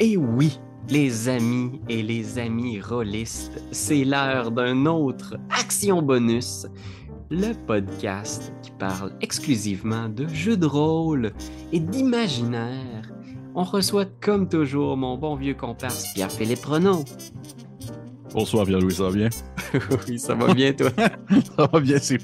Et oui, les amis et les amis rôlistes, c'est l'heure d'un autre Action Bonus, le podcast qui parle exclusivement de jeux de rôle et d'imaginaire. On reçoit comme toujours mon bon vieux comparse Pierre-Philippe Renaud. Bonsoir Pierre-Louis, ça va bien? oui, ça va bien toi? ça va bien, c'est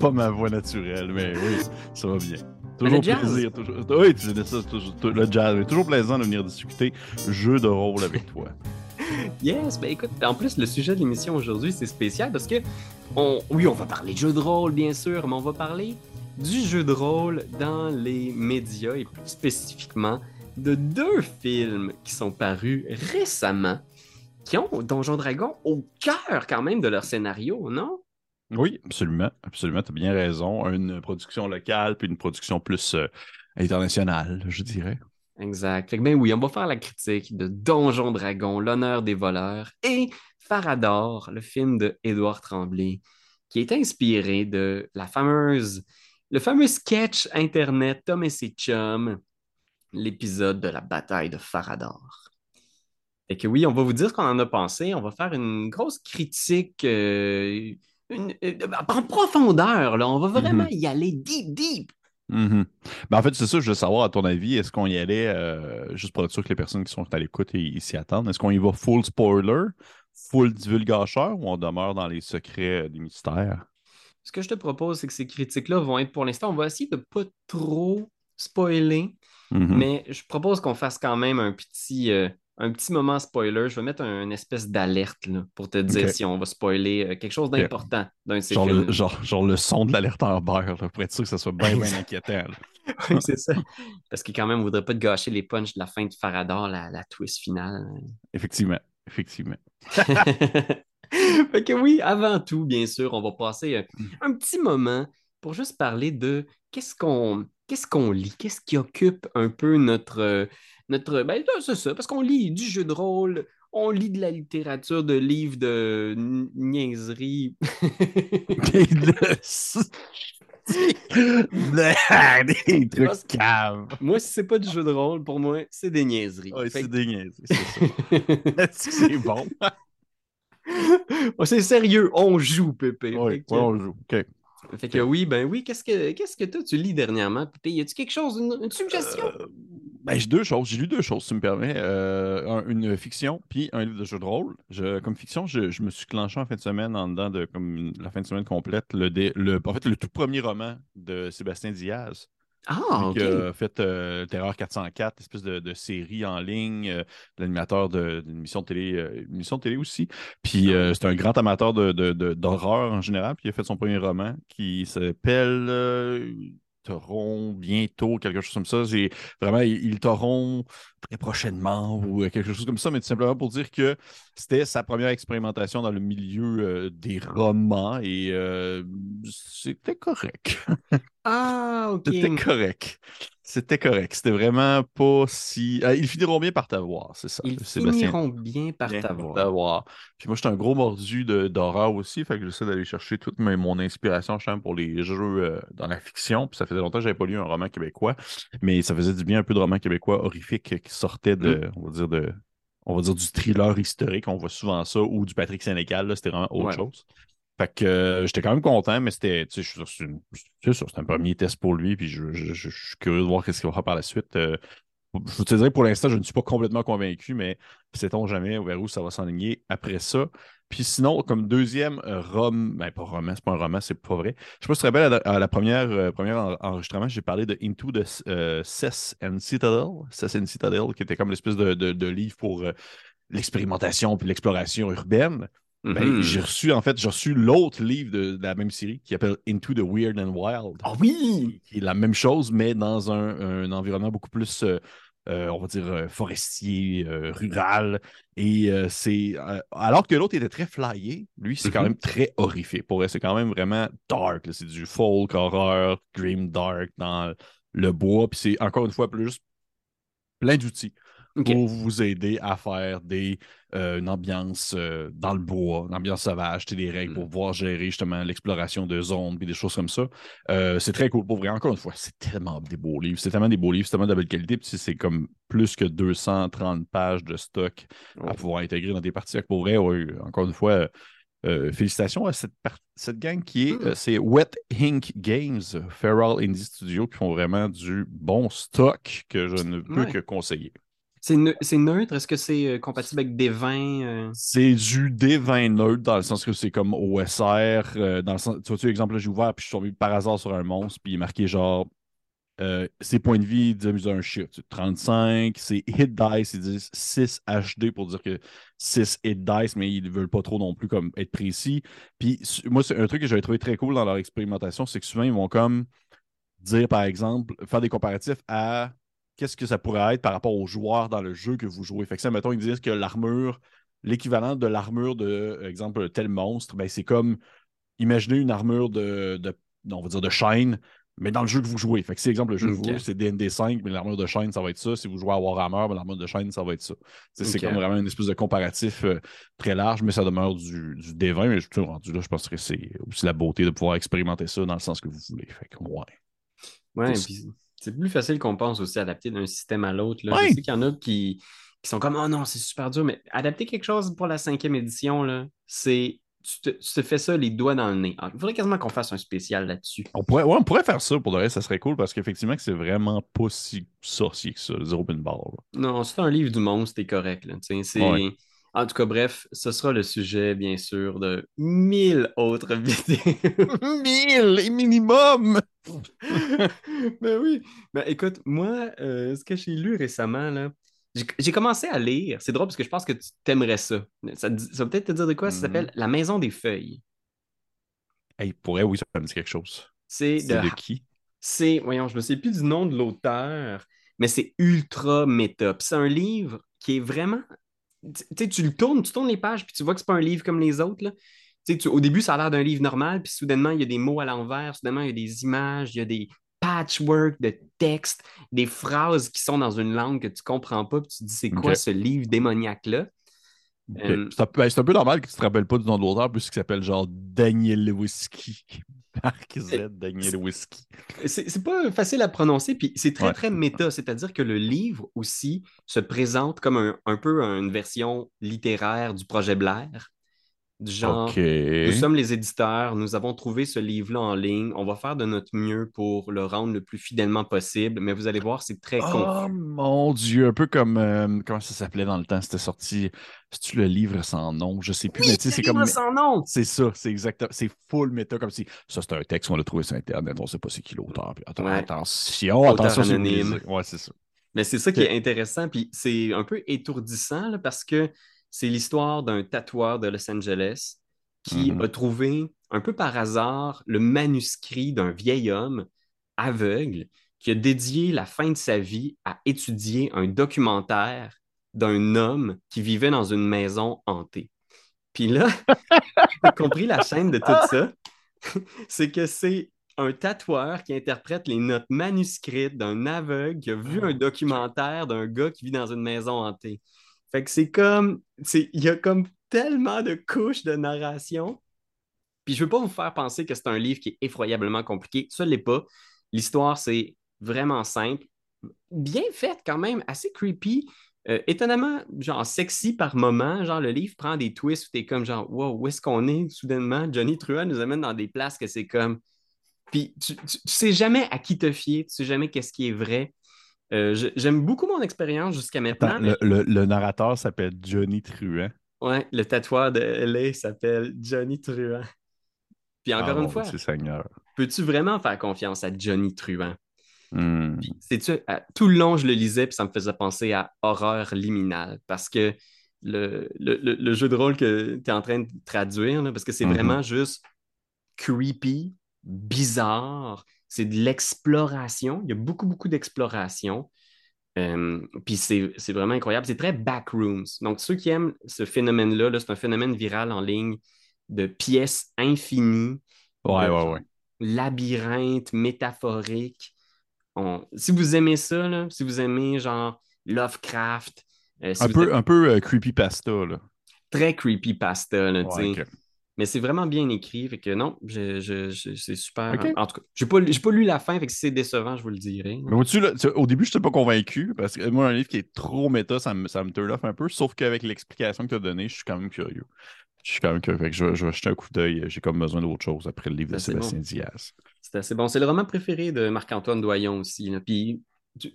pas ma voix naturelle, mais oui, ça va bien. Toujours plaisir. Toujours... Oui, tu disais ça, toujours, le jazz. Mais toujours plaisant de venir discuter jeu de rôle avec toi. yes, ben écoute, en plus, le sujet de l'émission aujourd'hui, c'est spécial parce que, on... oui, on va parler de jeu de rôle, bien sûr, mais on va parler du jeu de rôle dans les médias et plus spécifiquement de deux films qui sont parus récemment qui ont Donjon Dragon au cœur quand même de leur scénario, non? Oui, absolument. Absolument, tu as bien raison. Une production locale, puis une production plus euh, internationale, je dirais. Exact. ben oui, on va faire la critique de Donjon Dragon, l'honneur des voleurs, et Farador, le film de Édouard Tremblay, qui est inspiré de la fameuse, le fameux sketch internet Tom et ses chums, l'épisode de la bataille de Farador. Et que oui, on va vous dire ce qu'on en a pensé. On va faire une grosse critique euh, euh, en profondeur. Là. On va vraiment mm-hmm. y aller deep, deep. Mm-hmm. Ben, en fait, c'est ça, je veux savoir, à ton avis, est-ce qu'on y allait, euh, juste pour être sûr que les personnes qui sont à l'écoute s'y attendent, est-ce qu'on y va full spoiler, full divulgateur ou on demeure dans les secrets des mystères? Ce que je te propose, c'est que ces critiques-là vont être pour l'instant, on va essayer de ne pas trop spoiler, mm-hmm. mais je propose qu'on fasse quand même un petit, un petit moment spoiler. Je vais mettre une espèce d'alerte pour te dire si on va spoiler euh, quelque chose d'important d'un de ces genre Le, genre, le son de l'alerte en beurre, pour être sûr que ça soit bien, bien inquiétant. oui, c'est ça. Parce qu'il quand même, ne voudrait pas te gâcher les punchs de la fin de Farador, la, la twist finale. Effectivement, effectivement. fait que oui, avant tout, bien sûr, on va passer un, mm. un petit moment pour juste parler de qu'est-ce qu'on qu'est-ce qu'on lit, qu'est-ce qui occupe un peu notre, notre. Ben, c'est ça, parce qu'on lit du jeu de rôle, on lit de la littérature, de livres de niaiserie. des trucs caves. Moi, si c'est pas du jeu de rôle, pour moi, c'est des niaiseries. Oui, c'est des niaiseries, c'est c'est bon? c'est sérieux, on joue, Pépé. Oui, on joue. OK. Fait que oui, ben oui, qu'est-ce que qu'est-ce que toi tu lis dernièrement, Pépé? Y a-tu quelque chose, une, suggestion? Euh, ben, j'ai deux choses. J'ai lu deux choses, si tu me permets. Euh, une fiction, puis un livre de jeu de rôle. comme fiction, je, me suis clenché en fin de semaine, en dedans de comme la fin de semaine complète, le, le, en fait, le tout premier roman de Sébastien Diaz. Ah. Qui a fait euh, Terreur 404, espèce de, série en ligne, euh, l'animateur d'une émission de télé, émission de télé aussi. Puis ah c'est un grand amateur d'horreur en général. Puis il a fait son premier roman qui s'appelle t'auront bientôt, quelque chose comme ça. J'ai vraiment, ils t'auront très prochainement ou euh, quelque chose comme ça, mais tout simplement pour dire que c'était sa première expérimentation dans le milieu euh, des romans et euh, c'était correct. Ah, ok. C'était correct. C'était correct. C'était vraiment pas si. ils finiront bien par t'avoir, c'est ça. Ils finiront bien par t'avoir. Puis moi, j'étais un gros mordu d'horreur aussi, fait que j'essaie d'aller chercher toute mon inspiration pour les jeux dans la fiction. Puis ça faisait longtemps que j'avais pas lu un roman québécois, mais ça faisait du bien un peu de roman québécois horrifique qui sortait de, mm. on va dire, de, on va dire du thriller historique, on voit souvent ça, ou du Patrick Sénécal, c'était vraiment autre chose. Fait que euh, j'étais quand même content, mais c'était, tu sais, c'est un premier test pour lui, puis je, suis curieux de voir ce qu'il va faire par la suite. Euh, je te dirais pour l'instant, je ne suis pas complètement convaincu, mais sait-on jamais vers où ça va s'enligner après ça. Puis sinon, comme deuxième euh, roman, ben pas roman, c'est pas un roman, c'est pas vrai. Je sais pas si tu te rappelles, à la, première, première enregistrement, j'ai parlé de Into the euh, Cess and Citadel. Cess and Citadel, qui était comme l'espèce de, de, livre pour l'expérimentation puis l'exploration urbaine. Ben, mm-hmm. j'ai reçu, en fait, j'ai reçu l'autre livre de, la même série qui s'appelle Into the Weird and Wild. Ah oui! Qui est la même chose, mais dans un, un environnement beaucoup plus euh, on va dire, euh, forestier, euh, rural. Et c'est. alors que l'autre était très flyé, lui, c'est quand mm-hmm. même très horrifique. Pour c'est quand même vraiment dark. C'est du folk, horreur, grim dark dans le bois. Puis c'est encore une fois plus plein d'outils Pour vous aider à faire des, euh, une ambiance euh, dans le bois, une ambiance sauvage, des règles Mm. pour pouvoir gérer justement l'exploration de zones et des choses comme ça. Euh, c'est très cool. Pour vrai, encore une fois, c'est tellement des beaux livres. C'est tellement des beaux livres, c'est tellement de belle qualité. Puis c'est comme plus que 230 pages de stock à Oh. pouvoir intégrer dans des parties. Pour vrai, ouais, encore une fois, euh, félicitations à cette, cette gang qui est, Mm. euh, c'est Wet Ink Games, Feral Indie Studio, qui font vraiment du bon stock que je ne peux Ouais. que conseiller. C'est neu- c'est neutre? Est-ce que c'est euh, compatible avec des vins? euh? C'est du D20 neutre dans le sens que c'est comme OSR. euh, dans le sens, tu vois, tu exemple, j'ai ouvert puis je suis tombé par hasard sur un monstre, puis il est marqué genre euh, ses points de vie, dis un chiffre. tu sais, 35, c'est hit dice, ils disent 6 HD pour dire que 6 hit dice, mais ils ne veulent pas trop non plus comme être précis. Puis moi, c'est un truc que j'avais trouvé très cool dans leur expérimentation, c'est que souvent, ils vont comme dire, par exemple, faire des comparatifs à qu'est-ce que ça pourrait être par rapport aux joueurs dans le jeu que vous jouez? Fait que ça, mettons, ils disent que l'armure, l'équivalent de l'armure de, exemple, tel monstre, ben, c'est comme imaginez une armure de, de, on va dire de Shine, mais dans le jeu que vous jouez. Fait que si, exemple, le jeu que vous c'est DND5, mais l'armure de Shine, ça va être ça. Si vous jouez à Warhammer, ben, l'armure de Shine, ça va être ça. C'est comme vraiment une espèce de comparatif euh, très large, mais ça demeure du, du D20. Mais je suis rendu là, je pense que c'est aussi la beauté de pouvoir expérimenter ça dans le sens que vous voulez. Fait que, ouais. Ouais, puis c'est plus facile qu'on pense aussi adapter d'un système à l'autre. là. Ouais. Je sais qu'il y en a qui, qui sont comme Oh non, c'est super dur, mais adapter quelque chose pour la cinquième édition, là, c'est. Tu te, tu te fais ça les doigts dans le nez. Ah, Il faudrait quasiment qu'on fasse un spécial là-dessus. On pourrait, ouais, on pourrait faire ça pour le reste, ça serait cool parce qu'effectivement, que c'est vraiment pas si sorcier que ça, les open bar. là. Non, c'est un livre du monstre, t'es correct. Là, tu sais, c'est... Ouais. En tout cas, bref, ce sera le sujet, bien sûr, de mille autres vidéos. 1000 minimum! ben oui. Ben écoute, moi, euh, ce que j'ai lu récemment, là, j'ai commencé à lire. C'est drôle parce que je pense que tu t'aimerais ça. Ça, va peut-être te dire de quoi? Ça Mhm. s'appelle La Maison des Feuilles. Hey, pourrait, oui, ça me dit quelque chose. C'est de, de qui? c'est, voyons, je me souviens plus du nom de l'auteur, mais c'est ultra méta. C'est un livre qui est vraiment. Tu le tournes, tu tournes les pages, puis tu vois que c'est pas un livre comme les autres. Là. Tu au début, ça a l'air d'un livre normal, puis soudainement, il y a des mots à l'envers, soudainement, il y a des images, il y a des patchwork de textes, des phrases qui sont dans une langue que tu comprends pas, puis tu te dis, c'est quoi ce livre démoniaque-là? Euh, C'est un, peu- c'est un peu normal que tu te rappelles pas du nom de l'auteur puisqu'il s'appelle genre Daniel Whiskey. Marc Z, Daniel Whiskey. C'est c'est pas facile à prononcer, puis c'est très, Ouais. très méta. C'est-à-dire que le livre aussi se présente comme un, un peu une version littéraire du projet Blair. Du genre, nous sommes les éditeurs, nous avons trouvé ce livre-là en ligne, on va faire de notre mieux pour le rendre le plus fidèlement possible, mais vous allez voir, c'est très Oh confus. mon Dieu, un peu comme euh, comment ça s'appelait dans le temps, c'était sorti. C'est-tu le livre sans nom? Je sais plus, mais tu sais, c'est livre comme. sans nom! C'est ça, c'est exactement. C'est full méta, comme si ça c'est un texte, on l'a trouvé sur Internet, on sait pas c'est qui l'auteur. Puis atten- Ouais. Attention, Auteur attention, c'est anonyme. Ouais, c'est ça. Mais c'est ça qui est intéressant, puis c'est un peu étourdissant là, parce que c'est l'histoire d'un tatoueur de Los Angeles qui Mhm. a trouvé un peu par hasard le manuscrit d'un vieil homme aveugle qui a dédié la fin de sa vie à étudier un documentaire d'un homme qui vivait dans une maison hantée. Puis là, j'ai compris la chaîne de tout ça, c'est que c'est un tatoueur qui interprète les notes manuscrites d'un aveugle qui a vu un documentaire d'un gars qui vit dans une maison hantée. Fait que c'est comme, il y a comme tellement de couches de narration. Puis je veux pas vous faire penser que c'est un livre qui est effroyablement compliqué. Ça l'est pas. L'histoire, c'est vraiment simple, bien faite quand même, assez creepy. Euh, étonnamment, genre sexy par moment, genre le livre prend des twists où t'es comme genre, wow, où est-ce qu'on est soudainement? Johnny Truant nous amène dans des places que c'est comme. Puis tu, tu, tu sais jamais à qui te fier, tu sais jamais qu'est-ce qui est vrai. Euh, J'aime beaucoup mon expérience jusqu'à maintenant. Attends, le, le- le narrateur s'appelle Johnny Truant. Ouais, le tatoueur de LA s'appelle Johnny Truant. Puis encore Ah, une fois, peux-tu vraiment faire confiance à Johnny Truant? Hmm. À- tout le long, je le lisais, puis ça me faisait penser à horreur liminale, parce que le, le- le- jeu de rôle que tu es en train de traduire, là, parce que c'est Mhm. vraiment juste creepy, bizarre, c'est de l'exploration, il y a beaucoup, beaucoup d'exploration. Euh, puis c'est c'est vraiment incroyable, c'est très backrooms. Donc, ceux qui aiment ce phénomène-là, là, c'est un phénomène viral en ligne de pièces infinies, Ouais, de ouais, ouais. labyrinthe métaphorique. On- Si vous aimez ça, là, si vous aimez genre Lovecraft. Euh, un, peu, un peu creepypasta, là. Très creepypasta, là, tu sais. Mais c'est vraiment bien écrit. Fait que non, c'est super. En tout cas, j'ai pas, pas lu la fin, fait que si c'est décevant, je vous le dirai. Mais au, là, au début, je n'étais pas convaincu parce que moi, un livre qui est trop méta, ça me, ça me turn off un peu. Sauf qu'avec l'explication que tu as donnée, je suis quand même curieux. Je suis quand même curieux. Fait que je, vais jeter un coup d'œil. J'ai comme besoin d'autre chose après le livre de Sébastien Diaz. C'est assez bon. C'est le roman préféré de Marc-Antoine Doyon aussi. Puis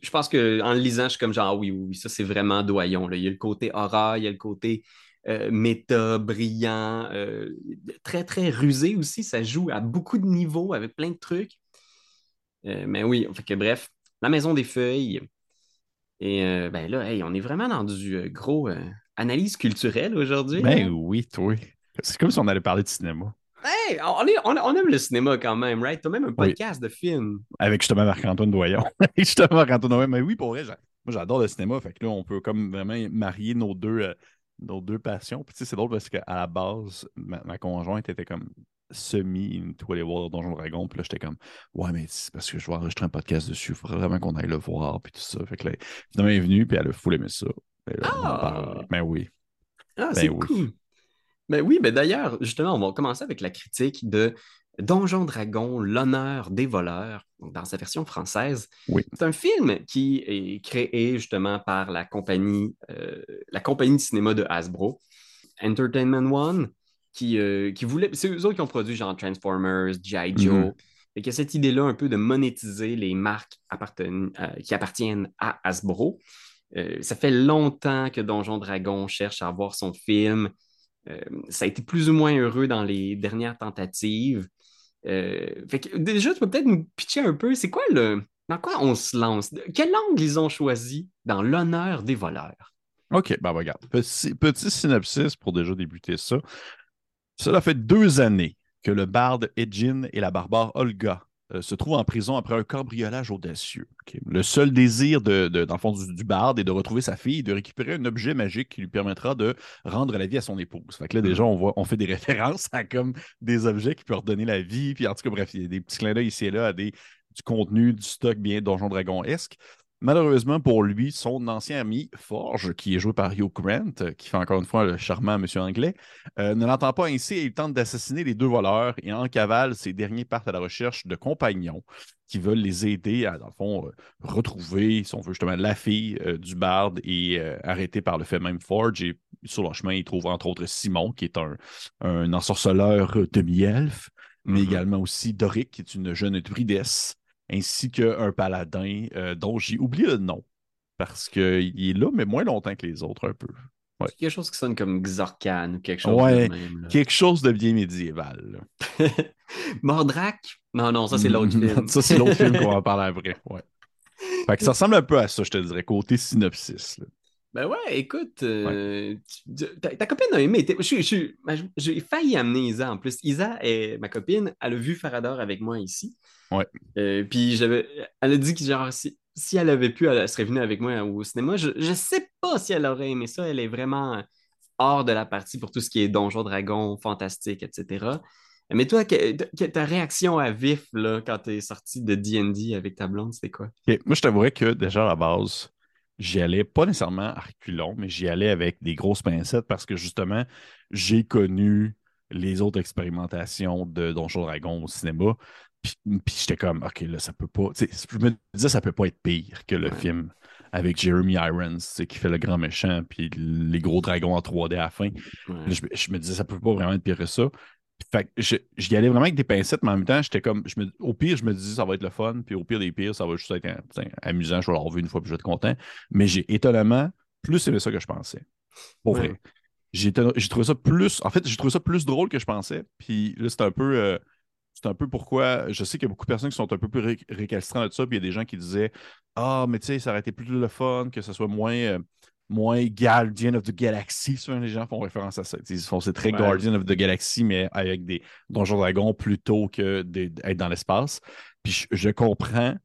je pense qu'en le lisant, je suis comme genre, ah oui, oui, ça c'est vraiment Doyon. Là. Il y a le côté horreur, il y a le côté euh, méta, brillant, euh, très, très rusé aussi. Ça joue à beaucoup de niveaux avec plein de trucs. Euh, mais oui, fait que bref, La Maison des Feuilles. Et ben là, on est vraiment dans du gros analyse culturelle aujourd'hui. Ben hein? oui, toi. C'est comme si on allait parler de cinéma. Hey, on, aime le cinéma quand même, right? T'as même un podcast de films. Avec justement Marc-Antoine Doyon. justement Marc-Antoine Doyon. Mais oui, pour vrai, moi j'adore le cinéma. Fait que là, on peut comme vraiment marier nos deux, nos deux passions. Puis tu sais, c'est drôle parce qu'à la base, ma, conjointe était comme semi into aller voir Donjon Dragon. Puis là, j'étais comme, ouais, mais c'est parce que je vais enregistrer un podcast dessus. Il faudrait vraiment qu'on aille le voir. Puis tout ça. Fait que là, finalement, elle est venue. Puis elle a full aimé ça. ah! Ben oui. Ah, ben c'est cool. Ben oui, ben d'ailleurs, justement, on va commencer avec la critique de Donjon Dragon, l'honneur des voleurs, dans sa version française. C'est un film qui est créé justement par la compagnie, euh, la compagnie de cinéma de Hasbro, Entertainment One, qui, euh, qui voulait. C'est eux autres qui ont produit genre Transformers, G.I. Joe. Mm-hmm. Et qui a cette idée-là un peu de monétiser les marques euh, qui appartiennent à Hasbro. ça fait longtemps que Donjon Dragon cherche à avoir son film. ça a été plus ou moins heureux dans les dernières tentatives. Euh, déjà, tu peux peut-être nous pitcher un peu, c'est quoi le. Dans quoi on se lance? Quel angle ils ont choisi dans l'honneur des voleurs? OK, ben regarde. Petit, synopsis pour déjà débuter ça. Cela fait deux années que le barde Edgin et la barbare Olga euh, se trouvent en prison après un cambriolage audacieux. Le seul désir de, dans le fond du, barde est de retrouver sa fille et de récupérer un objet magique qui lui permettra de rendre la vie à son épouse. Fait que là, déjà, on, voit, on fait des références à comme des objets qui peuvent redonner la vie. Puis en tout cas, bref, il y a des petits clins d'œil ici et là à des, du contenu, du stock bien Donjon Dragon-esque. Malheureusement pour lui, son ancien ami Forge, qui est joué par Hugh Grant, qui fait encore une fois le charmant monsieur anglais, euh, ne l'entend pas ainsi et il tente d'assassiner les deux voleurs et en cavale, ces derniers partent à la recherche de compagnons qui veulent les aider à, dans le fond, euh, retrouver, si on veut justement, la fille euh, du barde et arrêter par le fait même Forge. Et sur leur chemin, ils trouvent entre autres Simon, qui est un, un ensorceleur demi-elfe, mais mm-hmm. également aussi Doric, qui est une jeune druidesse ainsi qu'un paladin euh, dont j'ai oublié le nom parce qu'il est là, mais moins longtemps que les autres un peu. Quelque chose qui sonne comme Xorcan ou quelque chose de même. Quelque chose de bien médiéval. Mordrak? Non, non, ça c'est l'autre film. ça c'est l'autre film qu'on va parler après. Ouais. Fait que ça ressemble un peu à ça, je te dirais, côté synopsis. Ben ouais, écoute, euh, ta, copine a aimé. J'ai failli amener Isa en plus. Isa, est, ma copine, elle a vu Farador avec moi ici. Ouais. Euh, puis j'avais, elle a dit que genre, si, elle avait pu, elle serait venue avec moi au cinéma. Je, je sais pas si elle aurait aimé ça. Elle est vraiment hors de la partie pour tout ce qui est Donjon Dragon, fantastique, etc. Mais toi, ta réaction à vif là, quand tu es sorti de D&D avec ta blonde, c'était quoi? Moi, je t'avouerais que déjà à la base, j'y allais pas nécessairement à reculons, mais j'y allais avec des grosses pincettes parce que justement, j'ai connu les autres expérimentations de Donjon Dragon au cinéma. Puis, j'étais comme, OK, là, ça peut pas. Je me disais, ça peut pas être pire que le film avec Jeremy Irons, qui fait le grand méchant, puis les gros dragons en 3D à la fin. Je, me disais, ça peut pas vraiment être pire que ça. Fait j'y allais vraiment avec des pincettes, mais en même temps, j'étais comme, je me, au pire, je me disais, ça va être le fun, puis au pire des pires, ça va juste être amusant, je vais l'avoir vu une fois, puis je vais être content. Mais j'ai étonnamment plus aimé ça que je pensais. Pour vrai. J'ai trouvé ça plus, en fait, j'ai trouvé ça plus drôle que je pensais, puis là, c'est un peu. Euh, c'est un peu pourquoi je sais qu'il y a beaucoup de personnes qui sont un peu plus récalcitrantes de ça, puis il y a des gens qui disaient Ah, mais tu sais, ça aurait été plus le fun, que ce soit moins, euh, moins Guardian of the Galaxy. Souvent, les gens font référence à ça. Ils font c'est très Guardian of the Galaxy, mais avec des Donjons Dragons plutôt que d'être dans l'espace. Puis je, comprends.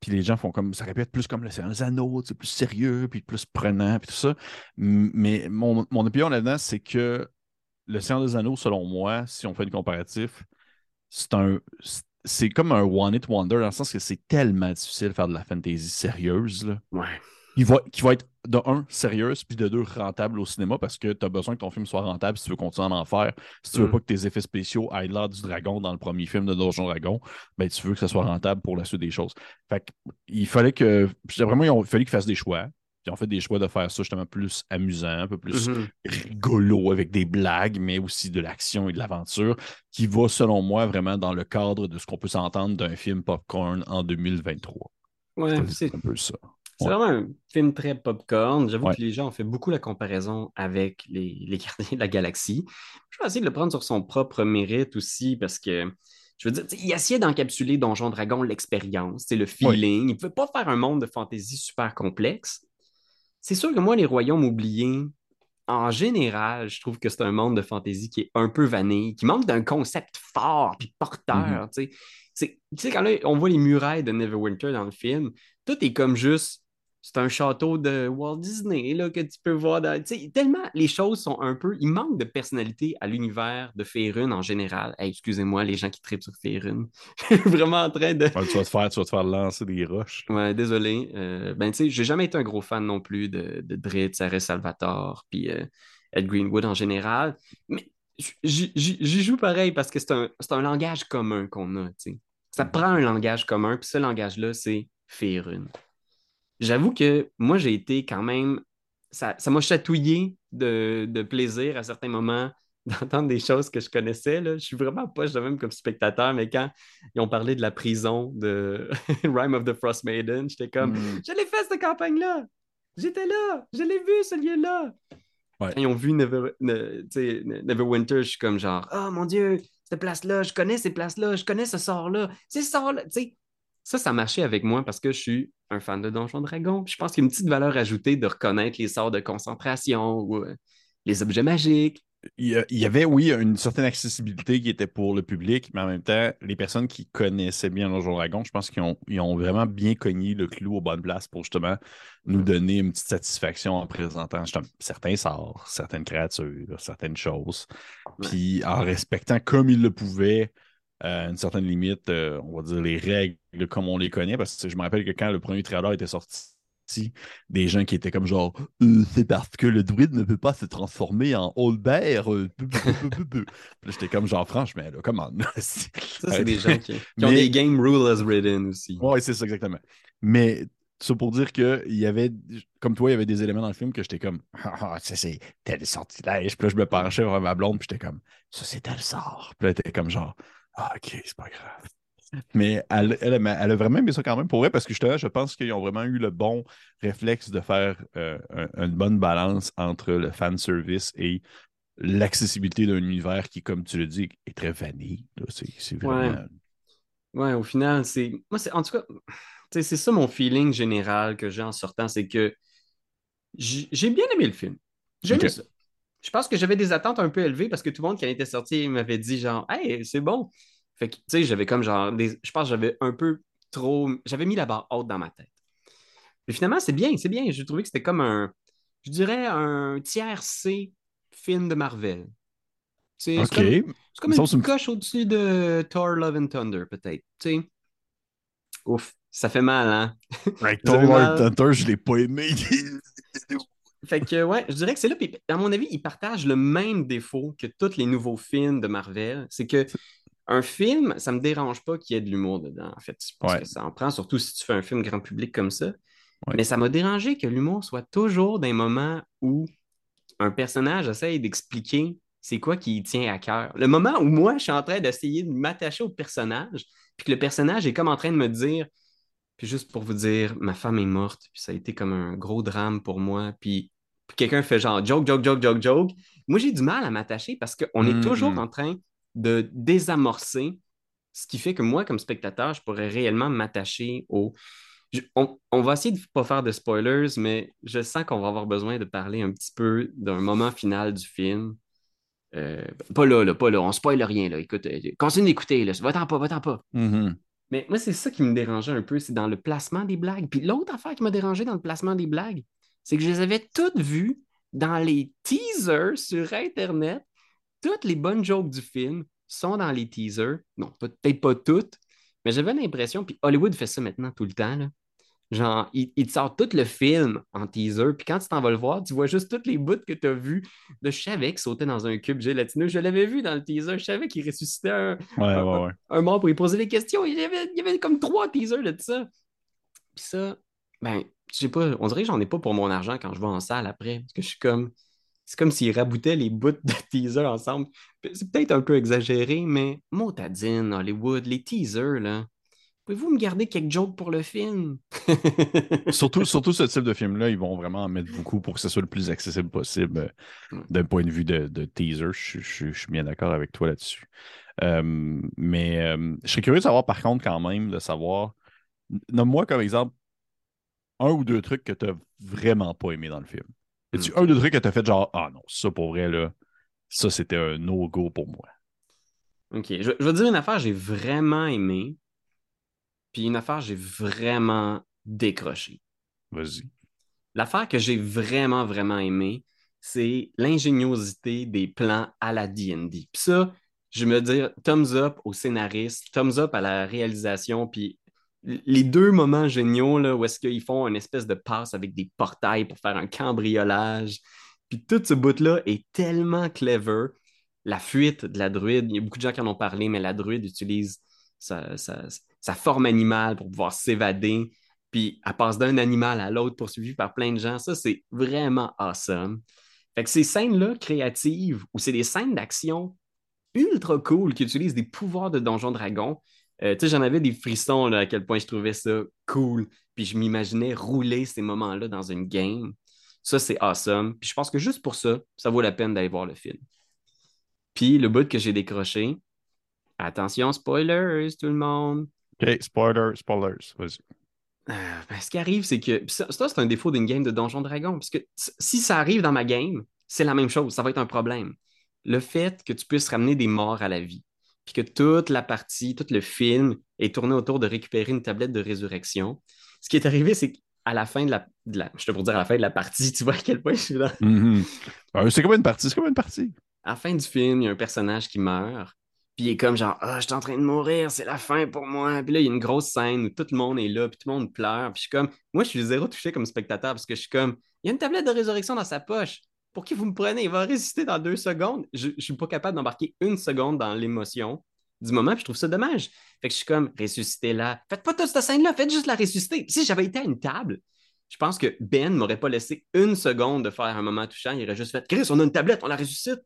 Puis les gens font comme ça répète plus comme le Seigneur des Anneaux, c'est plus sérieux, puis plus prenant, puis tout ça. Mais mon, mon opinion là-dedans, c'est que le Seigneur des Anneaux, selon moi, si on fait une comparatif, c'est un. C'est comme un one-hit wonder dans le sens que c'est tellement difficile de faire de la fantasy sérieuse. Là. Ouais. Qui va, qui va être de un, sérieuse, puis de deux, rentable au cinéma parce que tu as besoin que ton film soit rentable si tu veux continuer à en faire. Si tu veux Mm. pas que tes effets spéciaux aillent l'air du dragon dans le premier film de Donjon Dragon, ben tu veux que ça soit rentable pour la suite des choses. Fait que, il fallait que. Vraiment, il fallu qu'ils fassent des choix. Puis ils ont fait des choix de faire ça justement plus amusant, un peu plus Mhm. rigolo avec des blagues, mais aussi de l'action et de l'aventure, qui va, selon moi, vraiment dans le cadre de ce qu'on peut s'entendre d'un film popcorn en 2023. Ouais, c'est un peu ça. C'est Ouais. vraiment un film très popcorn. J'avoue Ouais. que les gens ont fait beaucoup la comparaison avec les, les Gardiens de la Galaxie. Je vais essayer de le prendre sur son propre mérite aussi parce que, je veux dire, il essayait d'encapsuler Donjon Dragon l'expérience, c'est le feeling. Il ne pouvait pas faire un monde de fantasy super complexe. C'est sûr que moi, les royaumes oubliés, en général, je trouve que c'est un monde de fantasy qui est un peu vanille, qui manque d'un concept fort puis porteur. tu sais. C'est- Tu sais, quand là, on voit les murailles de Neverwinter dans le film, tout est comme juste. C'est un château de Walt Disney là, que tu peux voir. Dans, tellement les choses sont un peu. Il manque de personnalité à l'univers de Faerun en général. Hey, excusez-moi, les gens qui tripent sur Faerun. Vraiment en train de. Ouais, tu, vas te faire, tu vas te faire lancer des roches. Ouais, désolé. Euh, ben, tu sais, j'ai jamais été un gros fan non plus de, de Dritz, Sarah Salvatore, puis euh, Ed Greenwood en général. Mais j'y joue pareil parce que c'est un, c'est un langage commun qu'on a, tu sais. Ça prend un langage commun, puis ce langage-là, c'est Faerun. J'avoue que moi, j'ai été quand même. Ça ça m'a chatouillé de, de plaisir à certains moments d'entendre des choses que je connaissais. Là. Je suis vraiment pas de même comme spectateur, mais quand ils ont parlé de la prison de Rime of the Frost Maiden, j'étais comme Mm. Je l'ai fait cette campagne-là! J'étais là! Je l'ai vu ce lieu-là! Ouais. Quand ils ont vu Never, ne- Neverwinter, je suis comme genre Oh mon Dieu, cette place-là, je connais ces places-là, je connais ce sort-là, ces sorts-là. Tu sais, ça, ça marchait avec moi parce que je suis un fan de Donjon Dragon. Puis je pense qu'il y a une petite valeur ajoutée de reconnaître les sorts de concentration ou euh, les objets magiques. Il y avait, oui, une certaine accessibilité qui était pour le public, mais en même temps, les personnes qui connaissaient bien Donjon Dragon, je pense qu'ils ont, ils ont vraiment bien cogné le clou aux bonnes places pour justement nous donner une petite satisfaction en présentant justement certains sorts, certaines créatures, certaines choses. Puis en respectant comme ils le pouvaient, une certaine limite, euh, on va dire les règles comme on les connaît, parce que je me rappelle que quand le premier trailer était sorti, des gens qui étaient comme genre Euh, c'est parce que le druide ne peut pas se transformer en Holbert. euh, j'étais comme genre franchement, là, comment Ça, c'est des gens qui, qui ont Mais- des game rules as written aussi. Ouais, c'est ça, exactement. Mais ça pour dire que il y avait, comme toi, il y avait des éléments dans le film que j'étais comme, ah, ah, ça c'est tel sortilège. Puis là, je me penchais vers ma blonde, puis j'étais comme, ça c'est tel sort. Puis là, comme genre, ah, ok, c'est pas grave. Mais elle, elle, elle a vraiment aimé ça quand même pour vrai, parce que justement, je pense qu'ils ont vraiment eu le bon réflexe de faire euh, un- une bonne balance entre le fan service et l'accessibilité d'un univers qui, comme tu le dis, est très vanille. C'est c'est vraiment. Ouais, au final, c'est. Moi, c'est. En tout cas, c'est ça mon feeling général que j'ai en sortant, c'est que j'ai bien aimé le film. J'ai aimé Ok. ça. Je pense que j'avais des attentes un peu élevées parce que tout le monde, quand il était sorti, m'avait dit genre, hey, c'est bon. Fait que, tu sais, j'avais comme genre. Des... Je pense que j'avais un peu trop. J'avais mis la barre haute dans ma tête. Mais finalement, c'est bien, c'est bien. J'ai trouvé que c'était comme un. Je dirais un tiers C film de Marvel. C'est comme, c'est comme une petite coche au-dessus de Thor Love and Thunder, peut-être. Tu sais. Ouf, ça fait mal, hein? Thor? Love Thunder, je l'ai pas aimé. Fait que, ouais, je dirais que c'est là. Puis, à mon avis, ils partagent le même défaut que tous les nouveaux films de Marvel. C'est que un film, ça me dérange pas qu'il y ait de l'humour dedans, en fait. Parce Ouais. que ça en prend, surtout si tu fais un film grand public comme ça. Ouais. Mais ça m'a dérangé que l'humour soit toujours dans les moments où un personnage essaye d'expliquer c'est quoi qui y tient à cœur. Le moment où moi, je suis en train d'essayer de m'attacher au personnage, puis que le personnage est comme en train de me dire, puis juste pour vous dire, ma femme est morte, puis ça a été comme un gros drame pour moi, puis, puis quelqu'un fait genre joke, joke, joke, joke, joke. Moi, j'ai du mal à m'attacher parce qu'on est toujours en train de désamorcer, ce qui fait que moi, comme spectateur, je pourrais réellement m'attacher au. Je- on, on va essayer de ne pas faire de spoilers, mais je sens qu'on va avoir besoin de parler un petit peu d'un moment final du film. Euh, pas là, là, pas là. On spoile rien, là. Écoute, euh, continue d'écouter, là. Va-t'en pas, va-t'en pas. Mhm. Mais moi, c'est ça qui me dérangeait un peu, c'est dans le placement des blagues. Puis l'autre affaire qui m'a dérangé dans le placement des blagues, c'est que je les avais toutes vues dans les teasers sur Internet. Toutes les bonnes jokes du film sont dans les teasers. Non, peut- peut-être pas toutes, mais j'avais l'impression, puis Hollywood fait ça maintenant tout le temps, là. Genre, il, il te sort tout le film en teaser, puis quand tu t'en vas le voir, tu vois juste toutes les bouts que tu as vus. de je savais qu'il sautait dans un cube gélatineux. Je l'avais vu dans le teaser. Je savais qu'il ressuscitait un, Ouais, un, ouais, ouais. un mort pour lui poser des questions. Il y avait, il y avait comme trois teasers de ça. Puis ça, ben, je sais pas, on dirait que j'en ai pas pour mon argent quand je vais en salle après. Parce que je suis comme. C'est comme s'ils raboutaient les bouts de teaser ensemble. C'est peut-être un peu exagéré, mais motadine, Hollywood, les teasers, là. Pouvez-vous me garder quelques jokes pour le film? Surtout, surtout ce type de film-là, ils vont vraiment en mettre beaucoup pour que ce soit le plus accessible possible euh, d'un point de vue de, de teaser. Je, je- je suis bien d'accord avec toi là-dessus. Euh, mais euh, je serais curieux de savoir, par contre, quand même, de savoir. Nomme-moi comme exemple un ou deux trucs que tu n'as vraiment pas aimé dans le film. Un ou deux trucs que tu as fait genre, ah non, ça pour vrai, là, ça c'était un no-go pour moi. OK. Je, je vais te dire une affaire j'ai vraiment aimé, puis une affaire que j'ai vraiment décroché. Vas-y. L'affaire que j'ai vraiment, vraiment aimé, c'est l'ingéniosité des plans à la D&D. Puis ça, je me dis thumbs up au scénariste, thumbs up à la réalisation, puis les deux moments géniaux là, où est-ce qu'ils font une espèce de passe avec des portails pour faire un cambriolage. Puis tout ce bout-là est tellement clever. La fuite de la druide, il y a beaucoup de gens qui en ont parlé, mais la druide utilise sa, forme animale pour pouvoir s'évader. Puis elle passe d'un animal à l'autre poursuivie par plein de gens. Ça, c'est vraiment awesome. Fait que ces scènes-là créatives, ou c'est des scènes d'action ultra cool qui utilisent des pouvoirs de Donjon Dragon. Euh, tu sais, j'en avais des frissons là, à quel point je trouvais ça cool. Puis je m'imaginais rouler ces moments-là dans une game. Ça, c'est awesome. Puis je pense que juste pour ça, ça vaut la peine d'aller voir le film. Puis le bout que j'ai décroché, attention, spoilers, tout le monde. OK, spoiler, spoilers. Vas-y. Euh, ben, ce qui arrive, c'est que ça, ça, c'est un défaut d'une game de Donjon Dragon. Parce que si ça arrive dans ma game, c'est la même chose. Ça va être un problème. Le fait que tu puisses ramener des morts à la vie, puis que toute la partie, tout le film est tourné autour de récupérer une tablette de résurrection. Ce qui est arrivé, c'est qu'à la fin de la, de la- Je te pour dire à la fin de la partie, tu vois à quel point je suis dans. Mhm. C'est comme une partie, c'est comme une partie. À la fin du film, il y a un personnage qui meurt. Il est comme genre, ah, je suis en train de mourir, c'est la fin pour moi. Puis là, il y a une grosse scène où tout le monde est là, puis tout le monde pleure. Puis je suis comme, moi, je suis zéro touché comme spectateur parce que je suis comme, il y a une tablette de résurrection dans sa poche. Pour qui vous me prenez? Il va résister dans deux secondes. Je, je suis pas capable d'embarquer une seconde dans l'émotion du moment, puis je trouve ça dommage. Fait que je suis comme, ressuscitez-la. Faites pas toute cette scène-là, faites juste la ressusciter. Si j'avais été à une table, je pense que Ben m'aurait pas laissé une seconde de faire un moment touchant. Il aurait juste fait, Chris, on a une tablette, on la ressuscite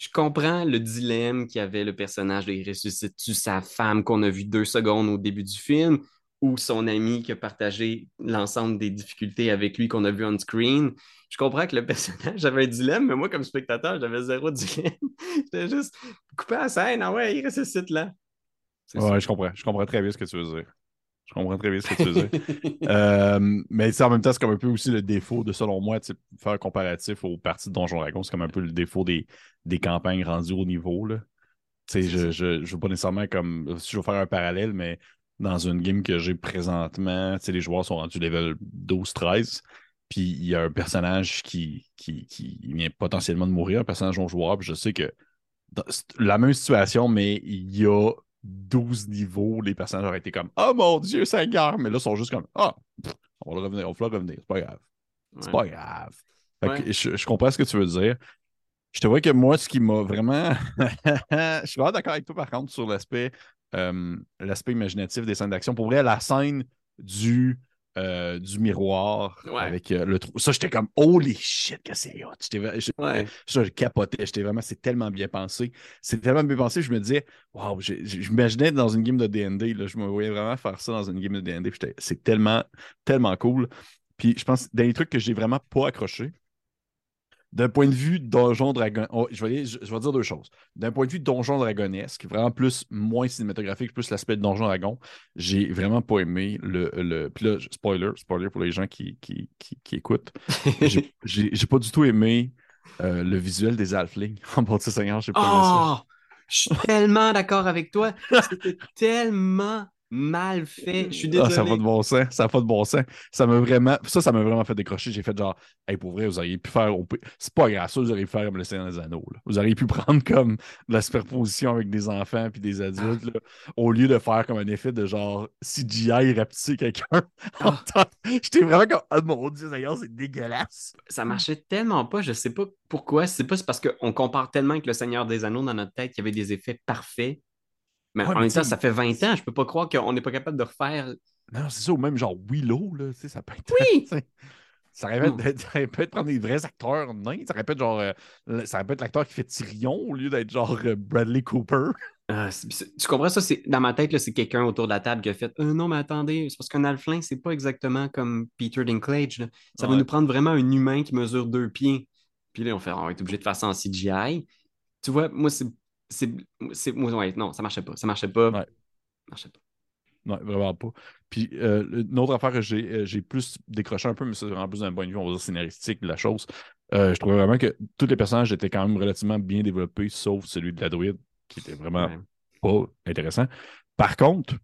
je comprends le dilemme qu'avait le personnage de ressuscite-tu sa femme qu'on a vue deux secondes au début du film ou son ami qui a partagé l'ensemble des difficultés avec lui qu'on a vu on screen. Je comprends que le personnage avait un dilemme, mais moi, comme spectateur, j'avais zéro dilemme. J'étais juste coupé à la scène. Ah ouais, il ressuscite là. Ouais, ça. je comprends. Je comprends très bien ce que tu veux dire. Je comprends très bien ce que tu veux dire. Euh, mais en même temps, c'est comme un peu aussi le défaut de, selon moi, faire un comparatif aux parties de Donjon Dragon, c'est comme un peu le défaut des, des campagnes rendues au niveau. Là. Je, je, je veux pas nécessairement comme. Si je veux faire un parallèle, mais dans une game que j'ai présentement, les joueurs sont rendus level 12-13. Puis il y a un personnage qui, qui, qui vient potentiellement de mourir, un personnage non jouable. puis Je sais que dans- c'est la même situation, mais il y a 12 niveaux, les personnages auraient été comme Oh mon Dieu, c'est guerre! Mais là, ils sont juste comme Ah, pff, on va le revenir, on va le revenir, c'est pas grave. C'est Ouais. pas grave. Fait que Ouais. je, je comprends ce que tu veux dire. Je te vois que moi, ce qui m'a vraiment. je suis vraiment d'accord avec toi, par contre, sur l'aspect euh, l'aspect imaginatif des scènes d'action. Pour vrai, la scène du, euh, du miroir Ouais. avec euh, le trou. Ça, j'étais comme Holy shit, que c'est hot! Ouais. ça, je capotais. J'étais vraiment, c'est tellement bien pensé. C'est tellement bien pensé, je me disais, waouh, m'imaginais dans une game de DD, je me voyais vraiment faire ça dans une game de DD. C'est tellement, tellement cool. Puis je pense, dans les trucs que j'ai vraiment pas accroché, d'un point de vue donjon dragon, oh, je, vais, aller- je, je vais dire deux choses. D'un point de vue donjon dragonesque, vraiment plus, moins cinématographique, plus l'aspect de donjon dragon, j'ai vraiment pas aimé le. le puis là, spoiler, spoiler pour les gens qui, qui, qui, qui écoutent. J'ai j'ai- j'ai pas du tout aimé euh, le visuel des halflings en de Seigneur, j'ai pas aimé ça. Oh! Je suis tellement d'accord avec toi. C'était tellement mal fait. Je suis Ah, désolé. ça n'a pas de bon sens. Ça n'a pas de bon sens. Ça m'a vraiment. Ça, ça m'a vraiment fait décrocher. J'ai fait genre, hey, pour vrai, vous auriez pu faire. C'est pas grave, ça, vous auriez pu faire comme le Seigneur des Anneaux. là. Vous auriez pu prendre comme de la superposition avec des enfants puis des adultes, là, au lieu de faire comme un effet de genre CGI rapetisser quelqu'un. Ah. J'étais vraiment comme, oh mon dieu, d'ailleurs, c'est dégueulasse. ça marchait tellement pas, je sais pas pourquoi. C'est pas c'est parce qu'on compare tellement avec le Seigneur des Anneaux dans notre tête qu'il y avait des effets parfaits. Mais Ouais, en mais même temps, ça fait 20 ans, je peux pas croire qu'on n'est pas capable de refaire. Non, c'est ça, ou même genre Willow, là, tu sais, ça peut être. Oui! Ça répète, Mm. ça répète prendre des vrais acteurs nains. Ça répète genre. euh, ça répète l'acteur qui fait Tyrion au lieu d'être genre euh, Bradley Cooper. Ah, tu comprends ça? Dans ma tête, c'est quelqu'un autour de la table qui a fait Euh, Non, mais attendez, c'est parce qu'un alflin, c'est pas exactement comme Peter Dinklage. là. Ça va nous prendre vraiment un humain qui mesure deux pieds. Puis là, on fait On va être obligé de faire ça en CGI. Tu vois, moi, c'est. C'est, c'est- moi, ouais, non, ça marchait pas. Ça marchait pas. Ouais. Ça marchait pas. Non, vraiment pas. Puis, euh, une autre affaire que j'ai euh, j'ai plus décroché un peu, mais c'est vraiment plus d'un point de vue, on va dire, scénaristique de la chose. Euh, je trouvais vraiment que tous les personnages étaient quand même relativement bien développés, sauf celui de la druide, qui était vraiment Ouais. pas intéressant. Par contre,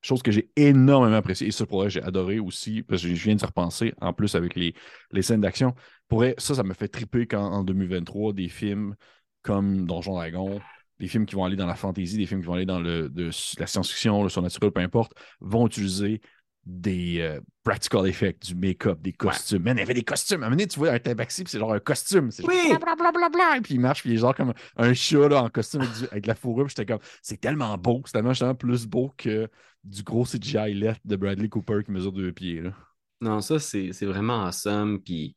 chose que j'ai énormément appréciée, et ça, pour j'ai adoré aussi, parce que je viens de repenser, en plus avec les, les scènes d'action. Pour vrai, ça, ça me fait triper quand, en 2023, des films comme Donjon Dragon, des films qui vont aller dans la fantasy, des films qui vont aller dans le, de, la science-fiction, le surnaturel, peu importe, vont utiliser des euh, practical effects, du make-up, des costumes. Man, il y avait des costumes. À un moment donné, tu vois un tabaxi, puis c'est genre un costume. C'est genre Oui! blablabla, et puis il marche, puis il est genre comme un chat là, en costume avec, du- avec de la fourrure. Puis j'étais comme, c'est tellement beau, c'est tellement justement plus beau que du gros CGI LED de Bradley Cooper qui mesure deux pieds. Là. Non, ça, c'est c'est vraiment awesome. Puis,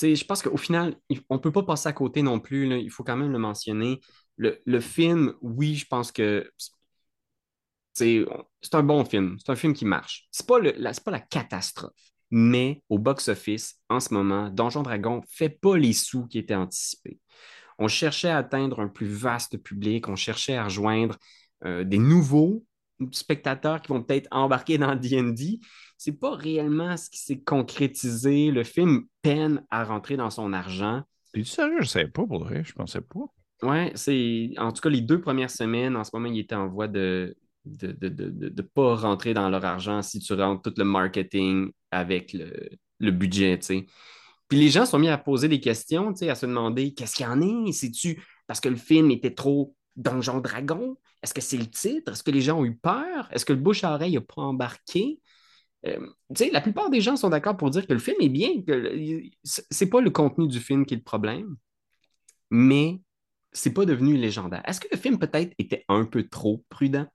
je pense qu'au final, on peut pas passer à côté non plus. Il faut quand même le mentionner. Le, film, oui, je pense que c'est un bon film. C'est un film qui marche. C'est pas, le, la, pas la catastrophe. Mais au box-office, en ce moment, Donjon Dragon fait pas les sous qui étaient anticipés. On cherchait à atteindre un plus vaste public. On cherchait à rejoindre euh, des nouveaux spectateurs qui vont peut-être embarquer dans D&D. C'est pas réellement ce qui s'est concrétisé. Le film peine à rentrer dans son argent. T'es-tu sérieux? Je savais pas pour vrai, je pensais pas. Ouais, c'est en tout cas les deux premières semaines, en ce moment, ils étaient en voie de de de, de, de- de pas rentrer dans leur argent si tu rentres tout le marketing avec le, le budget, tu sais. Puis les gens sont mis à poser des questions, tu sais, à se demander qu'est-ce qu'il y en est? C'est-tu parce que le film était trop Donjon Dragon? Est-ce que c'est le titre? Est-ce que les gens ont eu peur? Est-ce que le bouche à oreille n'a pas embarqué? Euh, tu sais, la plupart des gens sont d'accord pour dire que le film est bien, que c'est pas le contenu du film qui est le problème, mais c'est pas devenu légendaire. Est-ce que le film peut-être était un peu trop prudent?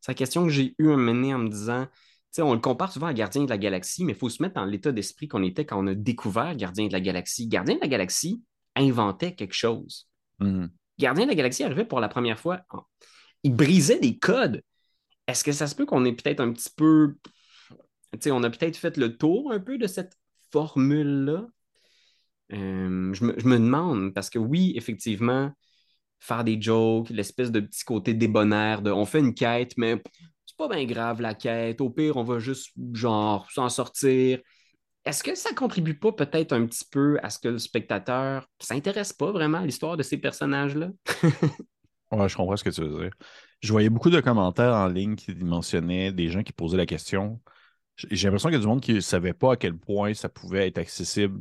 C'est la question que j'ai eue un moment donné en me disant, on le compare souvent à Gardien de la Galaxie, mais il faut se mettre dans l'état d'esprit qu'on était quand on a découvert Gardien de la Galaxie. Gardien de la Galaxie inventait quelque chose. Mhm. Gardien de la Galaxie arrivait pour la première fois. Il brisait des codes. Est-ce que ça se peut qu'on ait peut-être un petit peu. On a peut-être fait le tour un peu de cette formule-là? Euh, je, me, je me demande, parce que oui, effectivement, faire des jokes, l'espèce de petit côté débonnaire de on fait une quête, mais c'est pas bien grave la quête. Au pire, on va juste, genre, s'en sortir. Est-ce que ça contribue pas peut-être un petit peu à ce que le spectateur s'intéresse pas vraiment à l'histoire de ces personnages-là? Ouais, je comprends ce que tu veux dire. Je voyais beaucoup de commentaires en ligne qui mentionnaient des gens qui posaient la question. J'ai l'impression qu'il y a du monde qui ne savait pas à quel point ça pouvait être accessible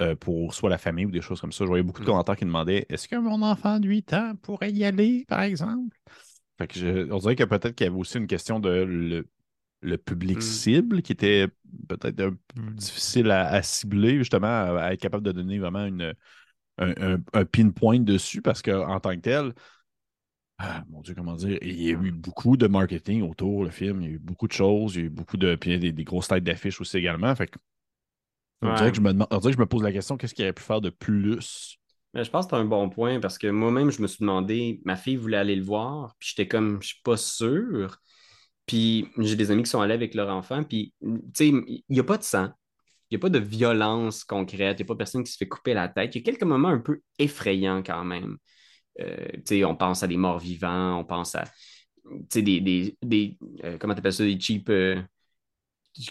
euh, pour soit la famille ou des choses comme ça. Je voyais beaucoup de Mm. commentaires qui demandaient Est-ce que mon enfant de 8 ans pourrait y aller, par exemple? Fait que je- on dirait que peut-être qu'il y avait aussi une question de le, le public Mm. cible qui était peut-être un peu difficile à, à cibler, justement, à, à être capable de donner vraiment une, un, un- un pinpoint dessus parce qu'en tant que tel, ah, mon Dieu, comment dire, il y a eu beaucoup de marketing autour le film, il y a eu beaucoup de choses, il y a eu beaucoup de. Puis il y a des, des grosses têtes d'affiches aussi également. Fait que, on, Ouais. dirait que je me demande- on dirait que je me pose la question qu'est-ce qu'il aurait pu faire de plus? Mais je pense que c'est un bon point parce que moi-même, je me suis demandé, ma fille voulait aller le voir, puis j'étais comme, je suis pas sûr. Puis j'ai des amis qui sont allés avec leur enfant, puis tu sais, il n'y a pas de sang, il n'y a pas de violence concrète, il n'y a pas personne qui se fait couper la tête. Il y a quelques moments un peu effrayants quand même. Euh, on pense à des morts vivants, on pense à des, des, des euh, comment t'appelles ça, des cheap. euh,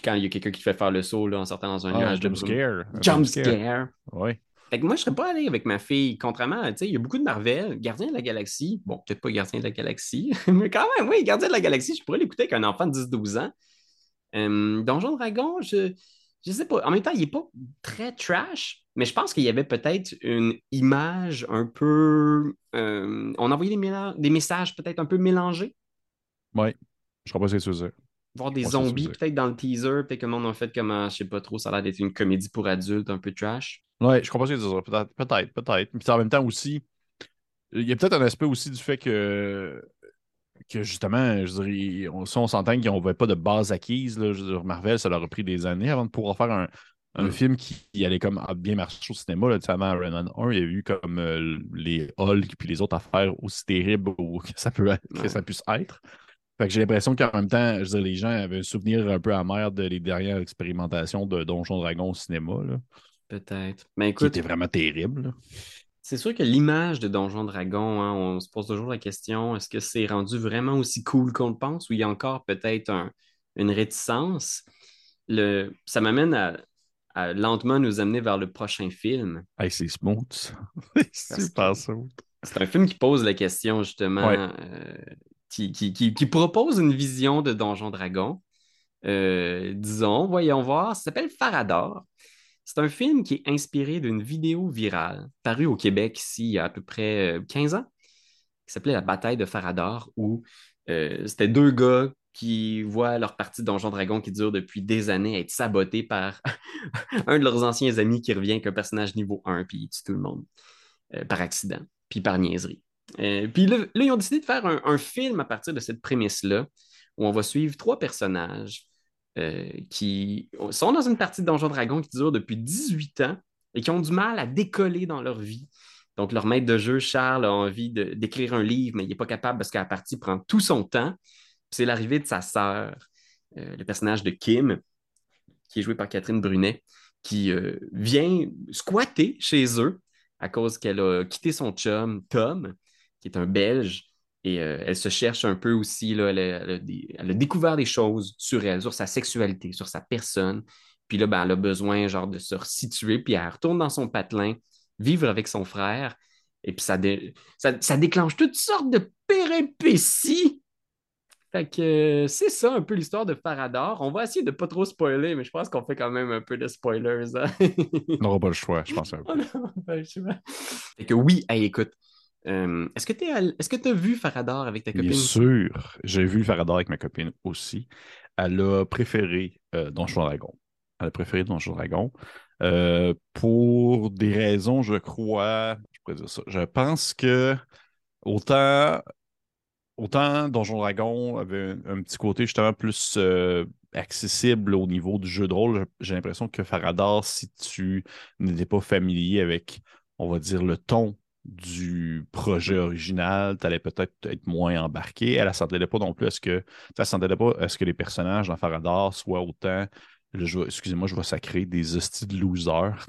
quand il y a quelqu'un qui te fait faire le saut là, en sortant dans un nuage de jump brume. scare. Jump scare. Oui. Fait que moi, je serais pas allé avec ma fille. Contrairement, tu sais, il y a beaucoup de Marvel, Gardien de la Galaxie. Bon, peut-être pas Gardien de la Galaxie, mais quand même, oui, Gardien de la Galaxie, je pourrais l'écouter avec un enfant de 10-12 ans. Donjon Dragon, je, je sais pas. En même temps, il n'est pas très trash, mais je pense qu'il y avait peut-être une image un peu. euh, on envoyait des, des messages peut-être un peu mélangés. Ouais, je crois pas ce que tu veux dire. Voir des zombies, peut-être dans le teaser, peut-être que le monde en fait comme, un- je sais pas trop, ça a l'air d'être une comédie pour adultes un peu trash. Ouais, je comprends ce que tu veux. Peut-être, peut-être, peut-être. Puis en même temps aussi, il y a peut-être un aspect aussi du fait que, que justement, je dirais, on, si on s'entend qu'ils n'avaient pas de base acquise, là, je dire, Marvel, ça leur a pris des années avant de pouvoir faire un, un Mm. film qui, qui allait comme bien marcher au cinéma. Là, Tu sais, avant Iron Man 1, il y a eu comme euh, les Hulk puis les autres affaires aussi terribles ou que ça, peut, que ça puisse être. Fait que j'ai l'impression qu'en même temps, je dire, les gens avaient un souvenir un peu amer de les dernières expérimentations de Donjon Dragon au cinéma, Peut-être. Mais écoute, étaient vraiment terribles. là. C'est sûr que l'image de Donjon Dragon, hein, on se pose toujours la question, est-ce que c'est rendu vraiment aussi cool qu'on le pense ou il y a encore peut-être un- une réticence? Le, ça m'amène à, à lentement nous amener vers le prochain film. Hey, c'est smooth. c'est super smooth. C'est un film qui pose la question, justement, Ouais. euh, qui, qui- qui- qui propose une vision de Donjon Dragon. Euh, disons, voyons voir, ça s'appelle Farador. C'est un film qui est inspiré d'une vidéo virale parue au Québec ici il y a à peu près euh, 15 ans, qui s'appelait La bataille de Farador, où euh, c'était deux gars qui voient leur partie de Donjon Dragon qui dure depuis des années être sabotée par un de leurs anciens amis qui revient avec un personnage niveau 1 puis il tue tout le monde euh, par accident, puis par niaiserie. Euh, puis là, là, ils ont décidé de faire un, un film à partir de cette prémisse-là, où on va suivre trois personnages euh, qui sont dans une partie de Donjon Dragon qui dure depuis 18 ans et qui ont du mal à décoller dans leur vie. Donc, leur maître de jeu, Charles, a envie d'écrire un livre, mais il n'est pas capable parce que la partie prend tout son temps. C'est l'arrivée de sa sœur, euh, le personnage de Kim, qui est joué par Catherine Brunet, qui euh, vient squatter chez eux à cause qu'elle a quitté son chum, Tom, qui est un Belge, et euh, elle se cherche un peu aussi. Là, elle, a, elle a des- elle a découvert des choses sur elle, sur sa sexualité, sur sa personne. Puis là, ben, elle a besoin genre, de se resituer, puis elle retourne dans son patelin, vivre avec son frère. Et puis ça, dé- ça, ça déclenche toutes sortes de péripéties. Fait que euh, c'est ça un peu l'histoire de Farador. On va essayer de pas trop spoiler, mais je pense qu'on fait quand même un peu de spoilers. hein. On n'aura pas le choix, je pense. un peu. Oh non, ben, je sais pas. Fait que oui, hey, écoute, euh, est-ce que tu as vu Farador avec ta copine? Bien sûr, j'ai vu le Farador avec ma copine aussi. Elle a préféré euh, Donjon Dragon. Elle a préféré Donjon Dragon. Euh, pour des raisons, je crois, je pourrais dire ça. Je pense que autant, autant Donjon Dragon avait un, un petit côté justement plus euh, accessible au niveau du jeu de rôle, j'ai l'impression que Farador, si tu n'étais pas familier avec, on va dire, le ton du projet original, tu allais peut-être être moins embarqué. Elle ne s'entendait pas non plus à ce que. S'entendait pas à ce que les personnages dans Farador soient autant. Excusez-moi, je vais sacrer des hosties de losers.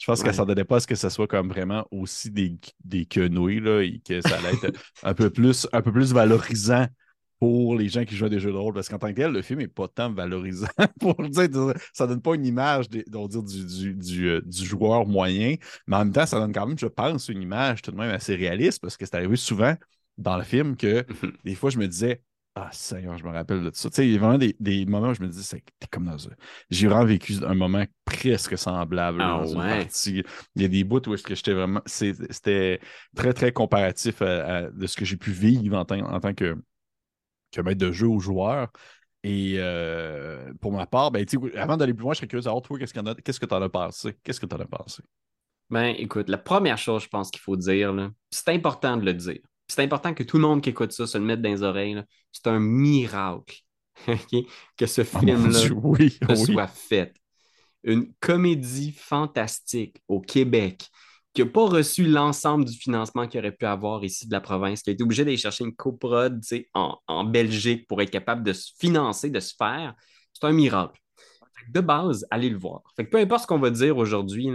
Je pense Ouais. qu'elle s'entendait pas à ce que ce soit comme vraiment aussi des, des quenouilles, là, et que ça allait être un peu plus, un peu plus valorisant pour les gens qui jouent à des jeux de rôle. Parce qu'en tant que tel, le film n'est pas tant valorisant pour dire, ça donne pas une image des- on va dire, du, du, du, euh, du joueur moyen, mais en même temps, ça donne quand même, je pense, une image tout de même assez réaliste parce que c'est arrivé souvent dans le film que Mhm. des fois, je me disais, ah, Seigneur, je me rappelle de ça. Tu sais, il y a vraiment des, des moments où je me dis, c'est comme dans un. J'ai vraiment vécu un moment presque semblable là, Ah dans une ouais. partie. Il y a des bouts où est-ce que j'étais vraiment. C'était très, très comparatif à, à- de ce que j'ai pu vivre en tant que, que maître de jeu ou joueur. Et euh, pour ma part, ben, tu avant d'aller plus loin, je serais curieux de savoir, toi, qu'est-ce que qu'est-ce que t'en as pensé? Qu'est-ce que t'en as pensé? Ben, écoute, la première chose, je pense qu'il faut dire, c'est important de le dire. C'est important que tout le monde qui écoute ça se le mette dans les oreilles. C'est un miracle que ce Oh film-là oui, oui. soit fait. Une comédie fantastique au Québec qui n'a pas reçu l'ensemble du financement qu'il aurait pu avoir ici de la province, qui a été obligé d'aller chercher une coprod tu sais, en, en Belgique pour être capable de se financer, de se faire. C'est un miracle. De base, allez le voir. Fait que peu importe ce qu'on va dire aujourd'hui,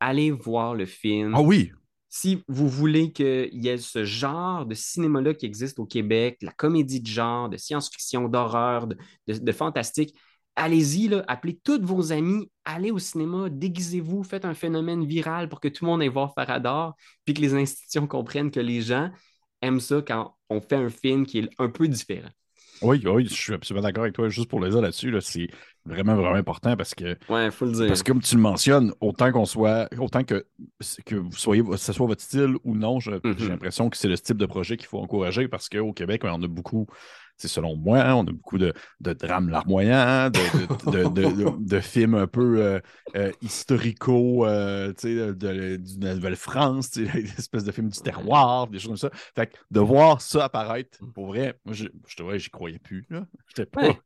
allez voir le film Ah oui, si vous voulez qu'il y ait ce genre de cinéma-là qui existe au Québec, la comédie de genre, de science-fiction, d'horreur, de, de- de fantastique, allez-y, appelez tous vos amis, allez au cinéma, déguisez-vous, faites un phénomène viral pour que tout le monde aille voir Farador, puis que les institutions comprennent que les gens aiment ça quand on fait un film qui est un peu différent. Oui, oui, je suis absolument d'accord avec toi. Juste pour le dire là-dessus, c'est vraiment, vraiment important parce que. Ouais, faut le dire. Parce que comme tu le mentionnes, autant qu'on soit. Autant que, que vous soyez, ce soit votre style ou non, j'ai Mhm. l'impression que c'est le type de projet qu'il faut encourager parce qu'au Québec, on a beaucoup. C'est selon moi, hein, on a beaucoup de, de drames larmoyants, de, de, de, films un peu euh, euh, historico, euh, tu de, la Nouvelle-France, tu espèces de films du terroir, des choses comme ça. Fait que de voir ça apparaître, pour vrai, moi, je, je te vois, j'y croyais plus. là. J'étais pas. Ouais.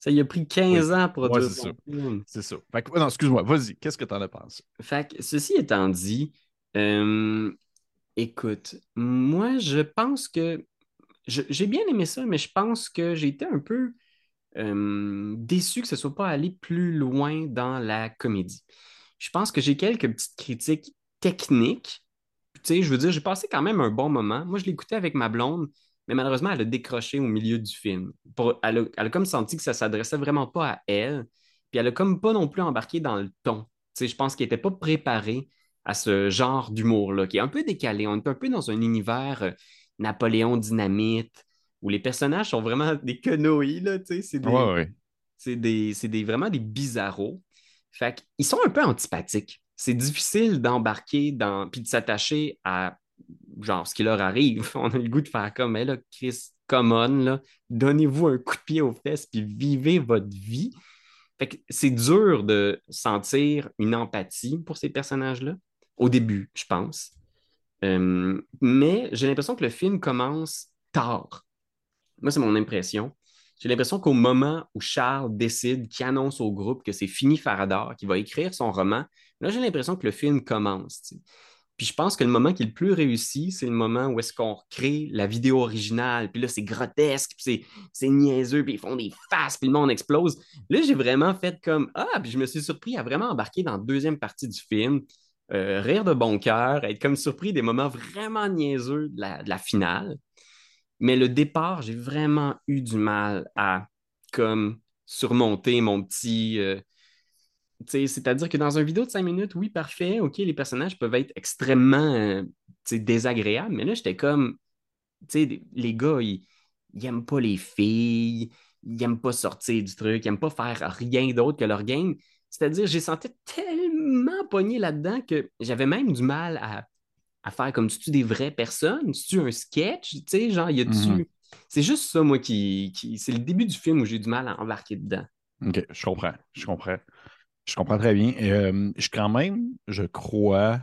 Ça y a pris 15 ans pour Ouais, c'est ça. film. C'est ça. Fait que- non, excuse-moi, vas-y, qu'est-ce que t'en as pensé? Fait que, ceci étant dit, euh, écoute, moi, je pense que j'ai bien aimé ça, mais je pense que j'ai été un peu euh, déçu que ce soit pas allé plus loin dans la comédie. Je pense que j'ai quelques petites critiques techniques. Tu sais, je veux dire, j'ai passé quand même un bon moment. Moi, je l'écoutais avec ma blonde, mais malheureusement, elle a décroché au milieu du film. Pour- elle, a, elle a comme senti que ça s'adressait vraiment pas à elle. Puis elle a comme pas non plus embarqué dans le ton. Tu sais, je pense qu'elle n'était pas préparée à ce genre d'humour-là, qui est un peu décalé. On est un peu dans un univers euh, Napoléon Dynamite, où les personnages sont vraiment des quenouilles, là, tu sais, c'est des, Ouais, ouais. c'est des, vraiment des bizarros. Fait qu'ils sont un peu antipathiques. C'est difficile d'embarquer dans, puis de s'attacher à genre ce qui leur arrive. On a le goût de faire comme, là, Chris, come on, là, donnez-vous un coup de pied aux fesses, puis vivez votre vie. Fait que c'est dur de sentir une empathie pour ces personnages-là, au début, je pense. Euh, mais j'ai l'impression que le film commence tard. Moi, c'est mon impression. J'ai l'impression qu'au moment où Charles décide, qui annonce au groupe que c'est fini Faradar, qu'il va écrire son roman, là, j'ai l'impression que le film commence. Puis je pense que le moment qui est le plus réussi, c'est le moment où est-ce qu'on crée la vidéo originale. Puis là, c'est grotesque, puis c'est niaiseux, puis ils font des faces, puis le monde explose. Là, j'ai vraiment fait comme Ah, puis je me suis surpris à vraiment embarquer dans la deuxième partie du film, euh, rire de bon cœur, être comme surpris des moments vraiment niaiseux de la, finale. Mais le départ, j'ai vraiment eu du mal à comme surmonter mon petit. euh, c'est-à-dire que dans une vidéo de 5 minutes, oui, parfait, ok, les personnages peuvent être extrêmement euh, désagréables, mais là, j'étais comme, les gars, ils, ils aiment pas les filles, ils aiment pas sortir du truc, ils aiment pas faire rien d'autre que leur game. C'est-à-dire, j'ai senti tellement pogné là-dedans que j'avais même du mal à, à faire comme tu des vraies personnes, tu un sketch, tu sais, genre, y a-tu. Mhm. C'est juste ça, moi, qui, qui- C'est le début du film où j'ai du mal à embarquer dedans. Ok, je comprends. Je comprends. Je comprends très bien. Et, euh, je suis quand même, je crois,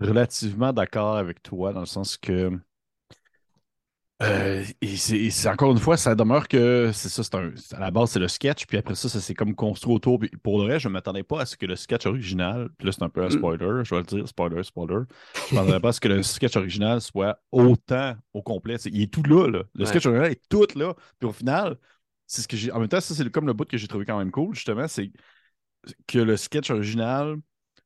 relativement d'accord avec toi dans le sens que euh, et c'est encore une fois, ça demeure que c'est ça, c'est un, à la base, c'est le sketch, puis après ça, ça s'est comme construit autour. Puis pour le reste, je ne m'attendais pas à ce que le sketch original, puis là, c'est un peu un Mm. spoiler, je vais le dire, spoiler, spoiler. Je ne m'attendais pas à ce que le sketch original soit autant au complet. Il est tout là, là. Le Ouais. sketch original est tout là. Puis au final, c'est ce que j'ai. En même temps, ça, c'est comme le bout que j'ai trouvé quand même cool, justement, c'est que le sketch original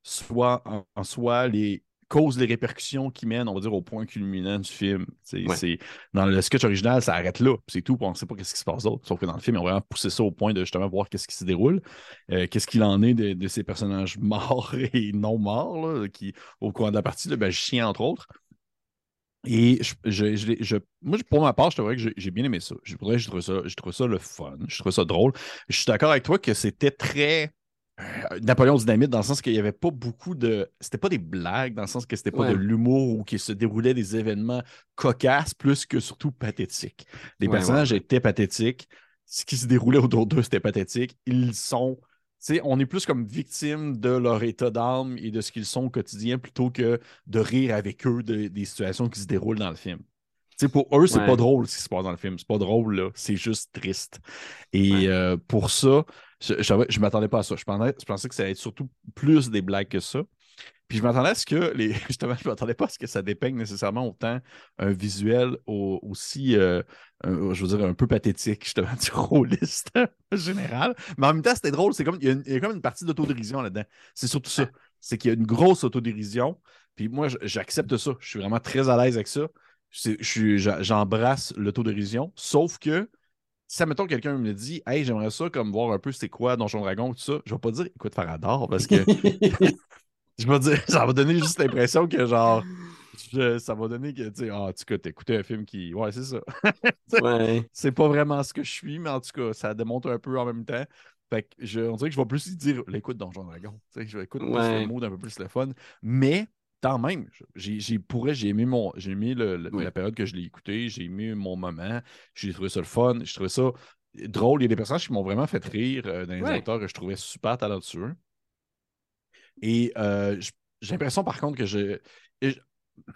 soit en, en soi les causes les répercussions qui mènent, on va dire, au point culminant du film. C'est, Ouais. c'est- dans le sketch original, ça arrête là. C'est tout. On ne sait pas qu'est-ce qui se passe d'autre. Sauf que dans le film, ils ont vraiment poussé ça au point de justement voir qu'est-ce qui se déroule, euh, qu'est-ce qu'il en est de, de ces personnages morts et non morts, là, qui, au cours de la partie, le magicien, entre autres. Et je, je- je je- moi, pour ma part, je te vrai que j'ai bien aimé ça. Je j'ai trouvé ça, j'ai trouvé ça le fun. Je trouve ça drôle. Je suis d'accord avec toi que c'était très Napoléon Dynamite dans le sens qu'il n'y avait pas beaucoup de. C'était pas des blagues, dans le sens que c'était pas Ouais. de l'humour ou qu'il se déroulait des événements cocasses, plus que surtout pathétiques. Les Ouais, personnages ouais, étaient pathétiques. Ce qui se déroulait autour d'eux, c'était pathétique. Ils sont. tu sais, on est plus comme victimes de leur état d'âme et de ce qu'ils sont au quotidien plutôt que de rire avec eux de- des situations qui se déroulent dans le film. Tu sais, pour eux, c'est Ouais. pas drôle ce qui se passe dans le film. C'est pas drôle, là. C'est juste triste. Et Ouais. euh, pour ça, je, je, je m'attendais pas à ça. Je pensais, je pensais que ça allait être surtout plus des blagues que ça. Puis je m'attendais à ce que les. Justement, je m'attendais pas à ce que ça dépeigne nécessairement autant un visuel au- aussi, euh, un- je veux dire, un peu pathétique, justement, du rôliste général. Mais en même temps, c'était drôle. C'est comme, il y, a une, il y a comme une partie d'autodérision là-dedans. C'est surtout ça. C'est qu'il y a une grosse autodérision. Puis moi, j'accepte ça. Je suis vraiment très à l'aise avec ça. C'est- je suis- j'a- J'embrasse l'autodérision. Sauf que si, mettons, quelqu'un me dit, hey, j'aimerais ça, comme voir un peu c'est quoi Donjon Dragon, tout ça, je vais pas dire, écoute, Farador, parce que je vais dire, ça va donner juste l'impression que, genre, ça va donner que, tu sais, ah, en tout cas, t'écoutais un film qui. Ouais, c'est ça. ouais. C'est pas vraiment ce que je suis, mais en tout cas, ça démontre un peu en même temps. Fait que je, on dirait que je vais plus dire l'écoute Donjon Dragon. Tu sais, je vais écouter plus le mot d'un peu plus le fun. Mais tant même, j'ai pourrais, j'ai aimé mon. J'ai aimé le, la période que je l'ai écouté, j'ai aimé mon moment, j'ai trouvé ça le fun, j'ai trouvé ça drôle. Il y a des personnages qui m'ont vraiment fait rire euh, dans les acteurs que je trouvais super talentueux. Et euh, j'ai l'impression, par contre, que je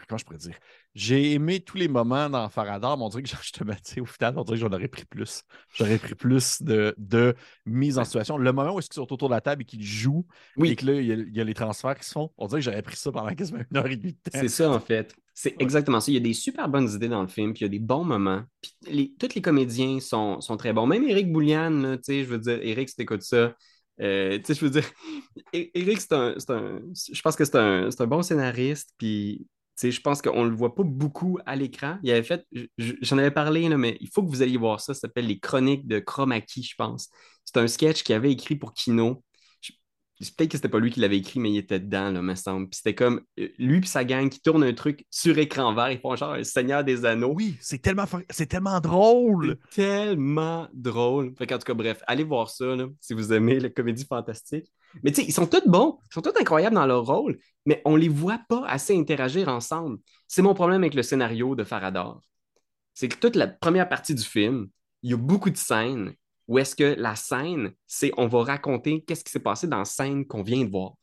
comment je pourrais dire? J'ai aimé tous les moments dans Faradar, mais on dirait que justement, au final, on dirait que j'en aurais pris plus. J'aurais pris plus de, de, mise en situation. Le moment où ils sont autour de la table et qu'ils jouent, et que là, il y, a, les transferts qui se font, on dirait que j'aurais pris ça pendant quasiment une heure et demie de temps. C'est ça, en fait. C'est exactement ça. Il y a des super bonnes idées dans le film, puis il y a des bons moments. Puis tous les comédiens sont, sont très bons. Même Eric Boulian, tu sais, je veux dire, Eric, si t'écoutes ça, euh, tu sais, je veux dire, Eric, c'est un, un, Je pense que c'est un, un, bon scénariste, puis je pense qu'on ne le voit pas beaucoup à l'écran. Il avait fait, j'en avais parlé, mais il faut que vous alliez voir ça. Ça s'appelle Les Chroniques de Chromaki, je pense. C'est un sketch qu'il avait écrit pour Kino. Peut-être que c'était pas lui qui l'avait écrit, mais il était dedans, là, me semble. Puis c'était comme euh, lui et sa gang qui tournent un truc sur écran vert. Ils font genre un Seigneur des Anneaux. Oui, c'est tellement, c'est tellement drôle. tellement drôle. Fait en tout cas, bref, allez voir ça si vous aimez la comédie fantastique. Mais tu sais, ils sont tous bons, ils sont tous incroyables dans leur rôle, mais on les voit pas assez interagir ensemble. C'est mon problème avec le scénario de Farador. C'est que toute la première partie du film, il y a beaucoup de scènes où est-ce que la scène, c'est on va raconter qu'est-ce qui s'est passé dans la scène qu'on vient de voir.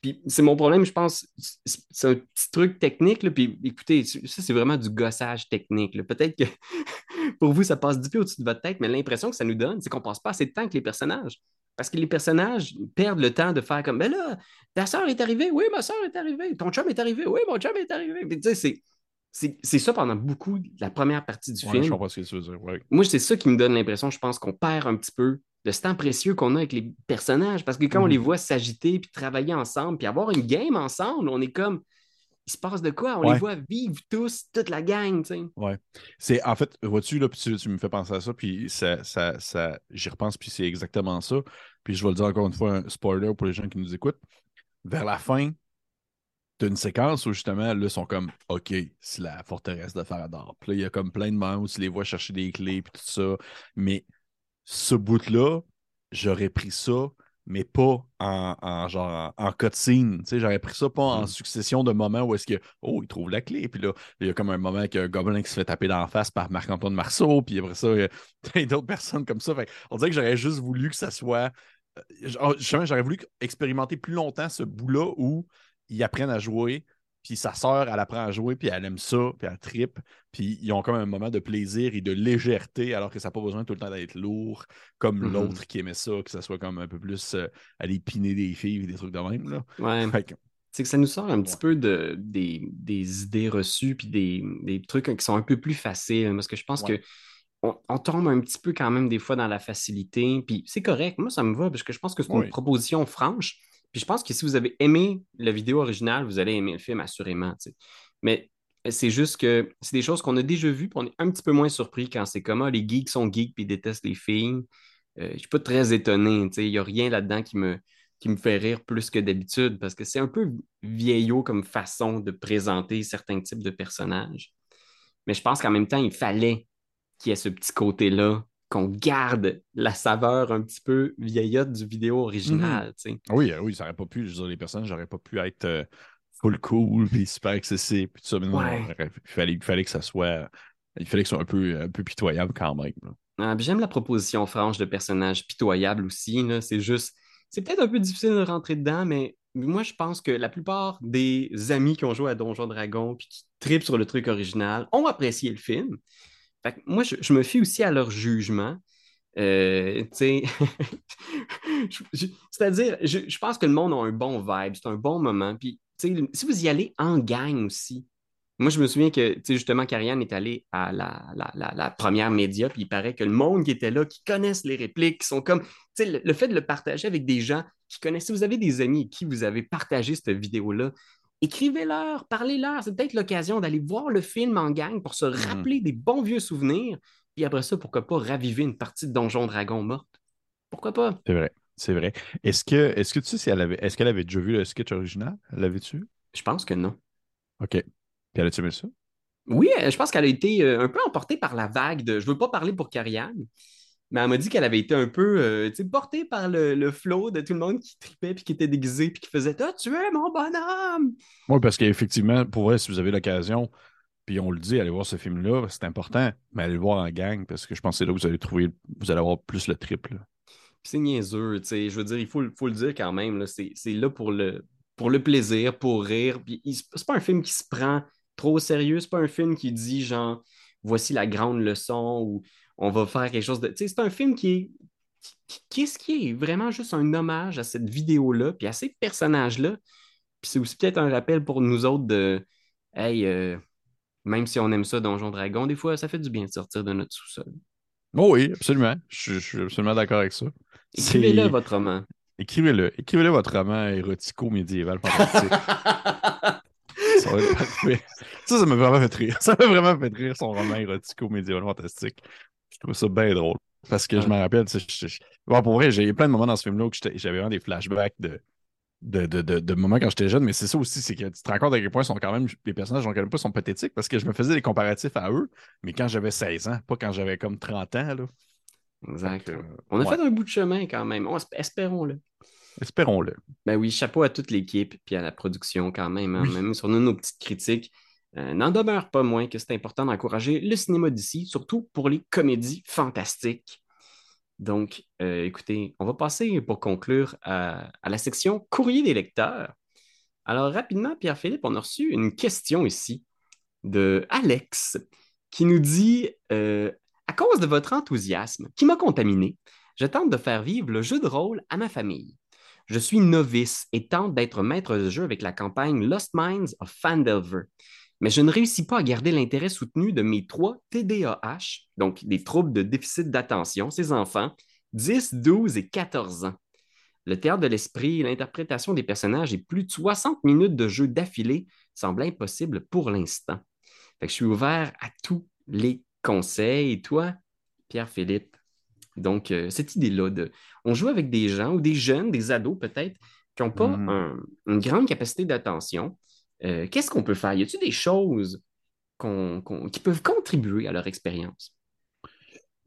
Puis c'est mon problème, je pense, c'est un petit truc technique, là, puis écoutez, ça c'est vraiment du gossage technique. Peut-être que pour vous, ça passe du peu au-dessus de votre tête, mais l'impression que ça nous donne, c'est qu'on passe pas assez de temps avec les personnages. Parce que les personnages perdent le temps de faire comme Ben là, ta soeur est arrivée, oui, ma soeur est arrivée, ton chum est arrivé, oui, mon chum est arrivé. tu sais, c'est ça pendant beaucoup la première partie du film. Je comprends ce que tu veux dire. Moi, c'est ça qui me donne l'impression, je pense qu'on perd un petit peu de ce temps précieux qu'on a avec les personnages. Parce que quand on les mhm. voit s'agiter, puis travailler ensemble, puis avoir une game ensemble, on est comme il se passe de quoi? On les voit vivre tous, toute la gang, tu sais. Ouais. C'est, en fait, vois-tu, là, puis tu, me fais penser à ça, puis ça, ça, ça j'y repense, puis c'est exactement ça. Puis je vais le dire encore une fois, un spoiler pour les gens qui nous écoutent. Vers la fin, tu as une séquence où justement, là, ils sont comme OK, c'est la forteresse de Faradar. Puis là, il y a comme plein de moments où tu les vois chercher des clés, puis tout ça. Mais ce bout-là, j'aurais pris ça mais pas en, en genre en, cutscene. J'aurais pris ça pas en mm. succession de moments où est-ce que oh, il trouve la clé, puis là, il y a comme un moment qu'un gobelin qui se fait taper dans la face par Marc-Antoine Marceau, puis après ça, il y a d'autres personnes comme ça. on dirait que j'aurais juste voulu que ça soit. Euh, j'aurais voulu expérimenter plus longtemps ce bout-là où ils apprennent à jouer, puis sa sœur, elle apprend à jouer, puis elle aime ça, puis elle tripe. Puis ils ont comme un moment de plaisir et de légèreté, alors que ça n'a pas besoin tout le temps d'être lourd, comme mm-hmm. l'autre qui aimait ça, que ça soit comme un peu plus euh, aller piner des filles et des trucs de même. Là. Ouais. C'est que ça nous sort un petit peu de, des, idées reçues, puis des, trucs qui sont un peu plus faciles, parce que je pense que on, tombe un petit peu quand même des fois dans la facilité, puis c'est correct, moi ça me va, parce que je pense que c'est une proposition franche. Puis je pense que si vous avez aimé la vidéo originale, vous allez aimer le film, assurément. Mais c'est juste que c'est des choses qu'on a déjà vues, puis on est un petit peu moins surpris quand c'est comme ah, les geeks sont geeks puis détestent les filles. Euh, je ne suis pas très étonné. Il n'y a rien là-dedans qui me, qui me fait rire plus que d'habitude parce que c'est un peu vieillot comme façon de présenter certains types de personnages. Mais je pense qu'en même temps, il fallait qu'il y ait ce petit côté-là qu'on garde la saveur un petit peu vieillotte du vidéo original. Mhm. Oui, euh, oui, ça n'aurait pas pu, je veux dire, les personnes, j'aurais pas pu être euh, full cool puis super accessible. Puis tout ça, mais non, il, fallait, il fallait que ça soit. Il fallait que ce soit un peu, un peu pitoyable quand même. Ah, j'aime la proposition franche de personnages pitoyables aussi. C'est juste. C'est peut-être un peu difficile de rentrer dedans, mais moi, je pense que la plupart des amis qui ont joué à Donjon Dragon puis qui tripent sur le truc original ont apprécié le film moi, je, me fie aussi à leur jugement. Euh, C'est-à-dire, je, pense que le monde a un bon vibe, c'est un bon moment. Puis, si vous y allez en gang aussi, moi, je me souviens que, justement, Karianne est allée à la, première média, puis il paraît que le monde qui était là, qui connaissent les répliques, qui sont comme, le, fait de le partager avec des gens qui connaissent, si vous avez des amis qui vous avez partagé cette vidéo-là, écrivez-leur, parlez-leur. C'est peut-être l'occasion d'aller voir le film en gang pour se mhm. rappeler des bons vieux souvenirs. Puis après ça, pourquoi pas raviver une partie de Donjon Dragon morte? Pourquoi pas? C'est vrai. C'est vrai. Est-ce que, est-ce que tu sais si elle avait, est-ce qu'elle avait déjà vu le sketch original? L'avais-tu? Je pense que non. OK. Puis elle a-tu aimé ça? Oui, euh, je pense qu'elle a été euh, un peu emportée par la vague de. Je veux pas parler pour Karianne, mais elle m'a dit qu'elle avait été un peu euh, portée par le, le flow de tout le monde qui tripait puis qui était déguisé puis qui faisait Ah, tu es mon bonhomme! Oui, parce qu'effectivement, pour vrai, si vous avez l'occasion, puis on le dit, allez voir ce film-là, c'est important, mais allez le voir en gang, parce que je pense que c'est là que vous allez trouver, vous allez avoir plus le triple. C'est niaiseux, tu sais. Je veux dire, il faut, le- faut le dire quand même. là, C'est c'est là pour le, pour le plaisir, pour rire. Puis il- c'est pas un film qui se prend trop au sérieux. C'est pas un film qui dit genre, voici la grande leçon ou on va faire quelque chose de. Tu sais, c'est un film qui est. Qu'est-ce qui est vraiment juste un hommage à cette vidéo-là, puis à ces personnages-là. Puis c'est aussi peut-être un rappel pour nous autres de. Hey, euh, même si on aime ça, Donjon Dragon, des fois, ça fait du bien de sortir de notre sous-sol. Oh oui, absolument. Je, je suis absolument d'accord avec ça. Écrivez-le, votre roman. Écrivez-le. Écrivez-le votre roman érotico-médiéval fantastique. ça. Ça, ça m'a vraiment fait rire. Ça m'a vraiment fait rire, son roman érotico-médiéval fantastique. Je trouve ça bien drôle. Parce que je me rappelle, tu sais, je- je- bon, pour vrai, j'ai eu plein de moments dans ce film-là où j'avais vraiment des flashbacks de, de, de, de, de moments quand j'étais jeune, mais c'est ça aussi, c'est que tu te rends compte à quel point sont quand même, les personnages, quand même pas, sont pathétiques parce que je me faisais des comparatifs à eux, mais quand j'avais 16 ans, pas quand j'avais comme 30 ans. Là. Exact. On a ouais. fait un bout de chemin quand même. On- espérons-le. Espérons-le. Ben oui, chapeau à toute l'équipe puis à la production quand même. hein. Oui. Même sur nos petites critiques. Euh, N'en demeure pas moins que c'est important d'encourager le cinéma d'ici, surtout pour les comédies fantastiques. Donc, euh, écoutez, on va passer pour conclure à, à la section courrier des lecteurs. Alors, rapidement, Pierre-Philippe, on a reçu une question ici de Alex qui nous dit euh, À cause de votre enthousiasme qui m'a contaminé, je tente de faire vivre le jeu de rôle à ma famille. Je suis novice et tente d'être maître de jeu avec la campagne Lost Minds of Fandelver. Mais je ne réussis pas à garder l'intérêt soutenu de mes trois TDAH, donc des troubles de déficit d'attention, ces enfants, 10, 12 et 14 ans. Le théâtre de l'esprit, l'interprétation des personnages et plus de 60 minutes de jeu d'affilée semblent impossibles pour l'instant. Je suis ouvert à tous les conseils. Et toi, Pierre-Philippe, donc euh, cette idée-là de... On joue avec des gens ou des jeunes, des ados peut-être, qui n'ont pas un- une grande capacité d'attention. Euh, Qu'est-ce qu'on peut faire? Y a-t-il des choses qui peuvent contribuer à leur expérience?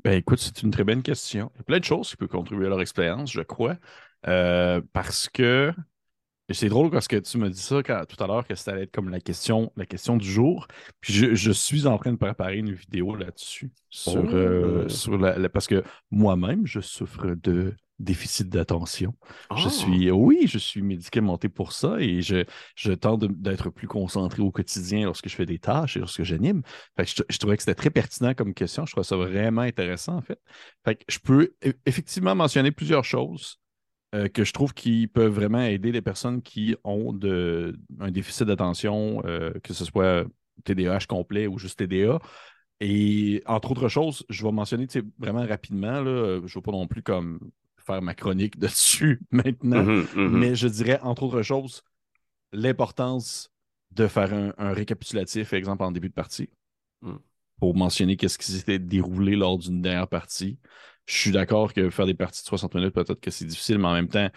Ben écoute, c'est une très bonne question. Il y a plein de choses qui peuvent contribuer à leur expérience, je crois. Euh, parce que c'est drôle parce que tu me dis ça quand- tout à l'heure que ça allait être comme la question, la question du jour. Puis je, je suis en train de préparer une vidéo là-dessus. Sur, Oh. euh, sur la, la- parce que moi-même, je souffre de déficit d'attention. Je Ah! suis, oui, je suis médicamenté pour ça et je, je tente d'être plus concentré au quotidien lorsque je fais des tâches et lorsque j'anime. Fait que je, je trouvais que c'était très pertinent comme question. Je trouve ça vraiment intéressant, en fait. Fait que je peux e- effectivement mentionner plusieurs choses euh, que je trouve qui peuvent vraiment aider les personnes qui ont de, un déficit d'attention, euh, que ce soit TDAH complet ou juste TDA. Et entre autres choses, je vais mentionner vraiment rapidement, là, je ne veux pas non plus comme faire ma chronique dessus maintenant, Mhm, mhm. mais je dirais, entre autres choses, l'importance de faire un, un récapitulatif, exemple, en début de partie, Mm. pour mentionner qu'est-ce qui s'était déroulé lors d'une dernière partie. Je suis d'accord que faire des parties de 60 minutes, peut-être que c'est difficile, mais en même temps,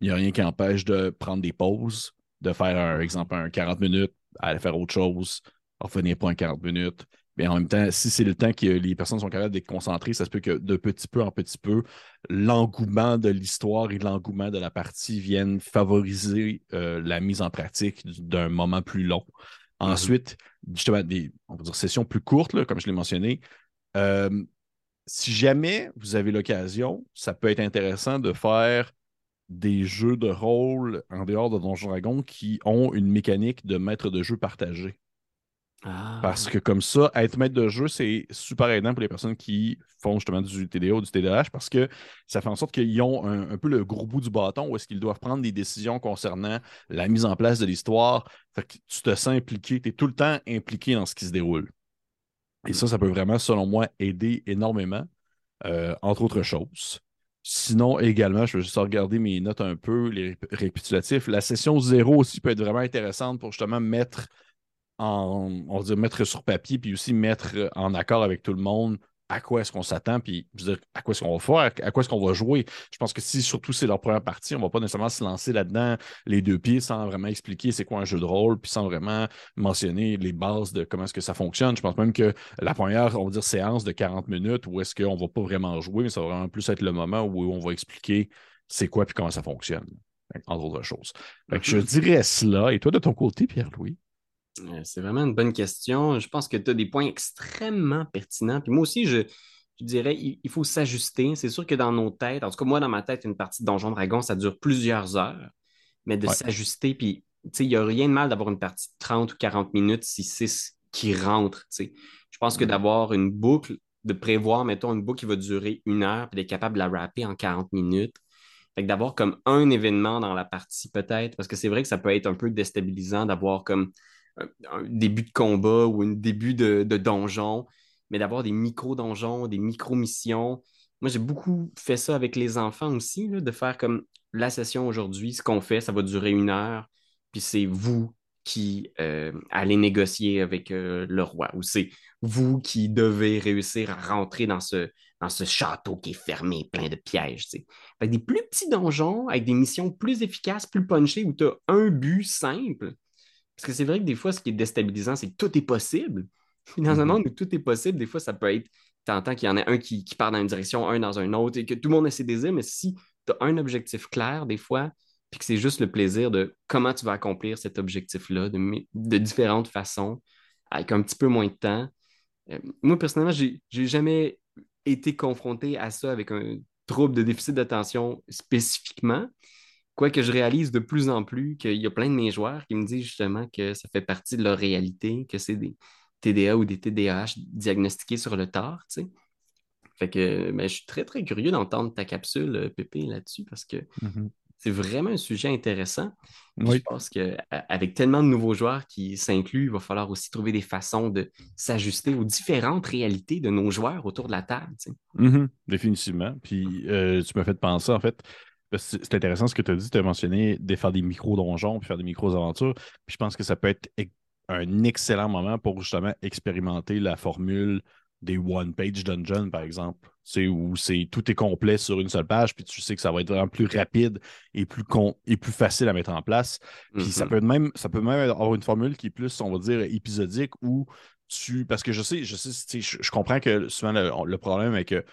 il n'y a rien qui empêche de prendre des pauses, de faire, un exemple, un 40 minutes, aller faire autre chose, revenir pour un 40 minutes. Mais en même temps, si c'est le temps que les personnes sont capables d'être concentrées, ça se peut que de petit peu en petit peu, l'engouement de l'histoire et l'engouement de la partie viennent favoriser euh, la mise en pratique du- d'un moment plus long. Ensuite, justement, des on va dire, sessions plus courtes, là, comme je l'ai mentionné. Euh, si jamais vous avez l'occasion, ça peut être intéressant de faire des jeux de rôle en dehors de Donjon Dragon qui ont une mécanique de maître de jeu partagé. Ah. Parce que comme ça, être maître de jeu, c'est super aidant pour les personnes qui font justement du TDA ou du TDAH parce que ça fait en sorte qu'ils ont un, peu le gros bout du bâton où est-ce qu'ils doivent prendre des décisions concernant la mise en place de l'histoire. Que tu te sens impliqué, tu es tout le temps impliqué dans ce qui se déroule. Et ça, ça peut vraiment, selon moi, aider énormément, euh, entre autres choses. Sinon, également, je vais juste regarder mes notes un peu, les rép- récapitulatifs. La session zéro aussi peut être vraiment intéressante pour justement mettre en, on va dire, mettre sur papier, puis aussi mettre en accord avec tout le monde à quoi est-ce qu'on s'attend, puis je veux dire, à quoi est-ce qu'on va faire, à quoi est-ce qu'on va jouer. Je pense que si surtout c'est leur première partie, on ne va pas nécessairement se lancer là-dedans les deux pieds sans vraiment expliquer c'est quoi un jeu de rôle, puis sans vraiment mentionner les bases de comment est-ce que ça fonctionne. Je pense même que la première, on va dire, séance de 40 minutes, où est-ce qu'on ne va pas vraiment jouer, mais ça va vraiment plus être le moment où on va expliquer c'est quoi puis comment ça fonctionne, entre autres choses. je mm-hmm. dirais cela. Et toi, de ton côté, Pierre-Louis? Euh, c'est vraiment une bonne question. Je pense que tu as des points extrêmement pertinents. Puis moi aussi, je, dirais, il, faut s'ajuster. C'est sûr que dans nos têtes, en tout cas, moi, dans ma tête, une partie de Donjon Dragon, ça dure plusieurs heures. Mais de s'ajuster, puis, il n'y a rien de mal d'avoir une partie de 30 ou 40 minutes si c'est ce qui rentre, Je pense que d'avoir une boucle, de prévoir, mettons, une boucle qui va durer une heure, puis d'être capable de la rapper en 40 minutes. Fait d'avoir comme un événement dans la partie, peut-être, parce que c'est vrai que ça peut être un peu déstabilisant d'avoir comme un, début de combat ou un début de, donjon, mais d'avoir des micro-donjons, des micro-missions. Moi, j'ai beaucoup fait ça avec les enfants aussi, de faire comme la session aujourd'hui, ce qu'on fait, ça va durer une heure, puis c'est vous qui euh, allez négocier avec euh, le roi, ou c'est vous qui devez réussir à rentrer dans ce, château qui est fermé, plein de pièges. Fait des plus petits donjons avec des missions plus efficaces, plus punchées, où tu as un but simple, parce que c'est vrai que des fois, ce qui est déstabilisant, c'est que tout est possible. Dans un mhm. monde où tout est possible, des fois, ça peut être, tu entends qu'il y en a un qui, part dans une direction, un dans une autre, et que tout le monde a ses désirs, mais si tu as un objectif clair, des fois, puis que c'est juste le plaisir de comment tu vas accomplir cet objectif-là de, différentes façons, avec un petit peu moins de temps. Euh, moi, personnellement, j'ai jamais été confronté à ça avec un trouble de déficit d'attention spécifiquement. Quoique je réalise de plus en plus qu'il y a plein de mes joueurs qui me disent justement que ça fait partie de leur réalité, que c'est des TDA ou des TDAH diagnostiqués sur le tard, tu sais. Fait que ben, je suis très, très curieux d'entendre ta capsule, euh, Pépé, là-dessus, parce que mm-hmm. c'est vraiment un sujet intéressant. Je pense qu'avec tellement de nouveaux joueurs qui s'incluent, il va falloir aussi trouver des façons de s'ajuster aux différentes réalités de nos joueurs autour de la table. Tu sais. Mm-hmm. Définitivement. Puis euh, tu m'as fait penser, en fait, c'est intéressant ce que tu as dit. Tu as mentionné de faire des micro-donjons puis faire des micro-aventures. Puis je pense que ça peut être un excellent moment pour justement expérimenter la formule des one-page dungeons, par exemple. C'est où c'est tout est complet sur une seule page, puis tu sais que ça va être vraiment plus rapide et plus, et plus facile à mettre en place. Puis ça, mm-hmm. peut même, ça peut même avoir une formule qui est plus, on va dire, épisodique où tu. Parce que je sais, je sais, je, comprends que souvent le problème est que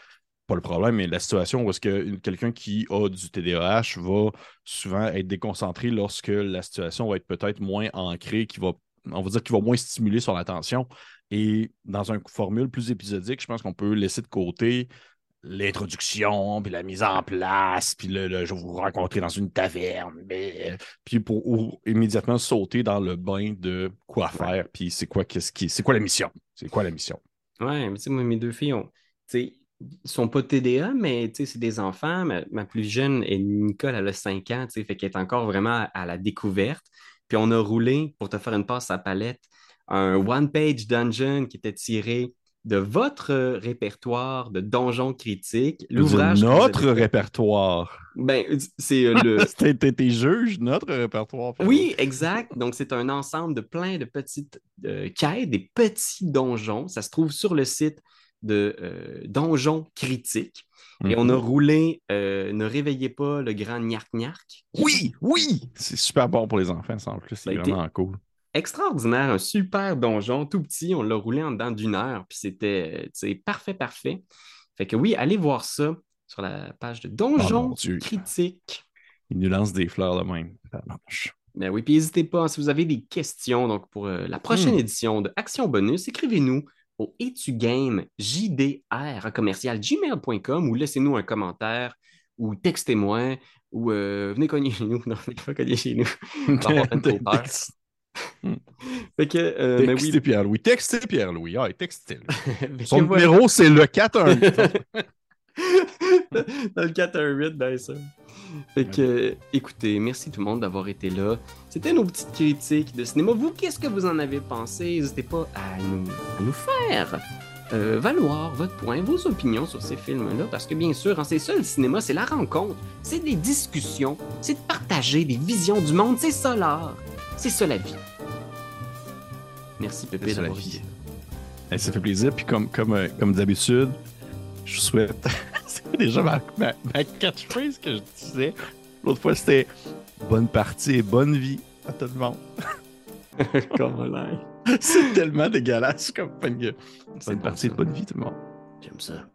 pas le problème, mais la situation où est-ce que quelqu'un qui a du TDAH va souvent être déconcentré lorsque la situation va être peut-être moins ancrée, qui va, on va dire qu'il va moins stimuler son attention. Et dans une formule plus épisodique, je pense qu'on peut laisser de côté l'introduction, puis la mise en place, puis le, je vais vous rencontrer dans une taverne, mais, puis pour immédiatement sauter dans le bain de quoi faire, puis c'est quoi, qu'est-ce qui, c'est quoi la mission? C'est quoi la mission? Ouais, mais tu sais, moi, mes deux filles ont, ils sont pas TDA, mais c'est des enfants. Ma, plus jeune, est Nicole, elle a 5 ans, fait qu'elle est encore vraiment à, la découverte. Puis on a roulé, pour te faire une passe à palette, un one-page dungeon qui était tiré de votre répertoire de donjons critiques. L'ouvrage. Notre répertoire. Ben, c'est euh, le. C'était tes juges, notre répertoire. Oui, exact. Donc, c'est un ensemble de plein de petites euh, quêtes, des petits donjons. Ça se trouve sur le site de euh, donjons critiques. Et on a mhm. roulé euh, Ne réveillez pas le grand Nyark Oui, oui! C'est super bon pour les enfants, ça en plus. C'est vraiment cool. Extraordinaire, un super donjon, tout petit. On l'a roulé en dedans d'une heure, puis c'était parfait, parfait. Fait que oui, allez voir ça sur la page de oh, critiques. Il nous lance des fleurs de même. Ben oui, puis n'hésitez pas, si vous avez des questions donc pour euh, la prochaine hmm. édition de Action Bonus, écrivez-nous au etugame jdr commercial gmail.com ou laissez-nous un commentaire ou textez-moi ou euh, venez cogner chez nous. Non, venez pas cogner chez nous. fait que, euh, textez oui. Pierre-Louis. Textez Pierre-Louis. Ah, textez Son numéro, c'est le 418. Dans le 418, ben ça. Fait que, écoutez, merci tout le monde d'avoir été là. C'était nos petites critiques de cinéma. Vous, qu'est-ce que vous en avez pensé? N'hésitez pas à nous, nous faire euh, valoir votre point, vos opinions sur ces films-là, parce que bien sûr, hein, c'est ça le cinéma, c'est la rencontre, c'est des discussions, c'est de partager des visions du monde, c'est ça l'art, c'est ça la vie. Merci Pépé d'avoir vie. Ça fait plaisir. Puis comme, comme, euh, comme d'habitude, je souhaite. c'est déjà ma, ma, ma catchphrase que je disais? L'autre fois, c'était bonne partie et bonne vie à tout le monde. Comment là? c'est tellement dégueulasse comme bonne, bonne bon, partie et bonne vie tout le monde. J'aime ça.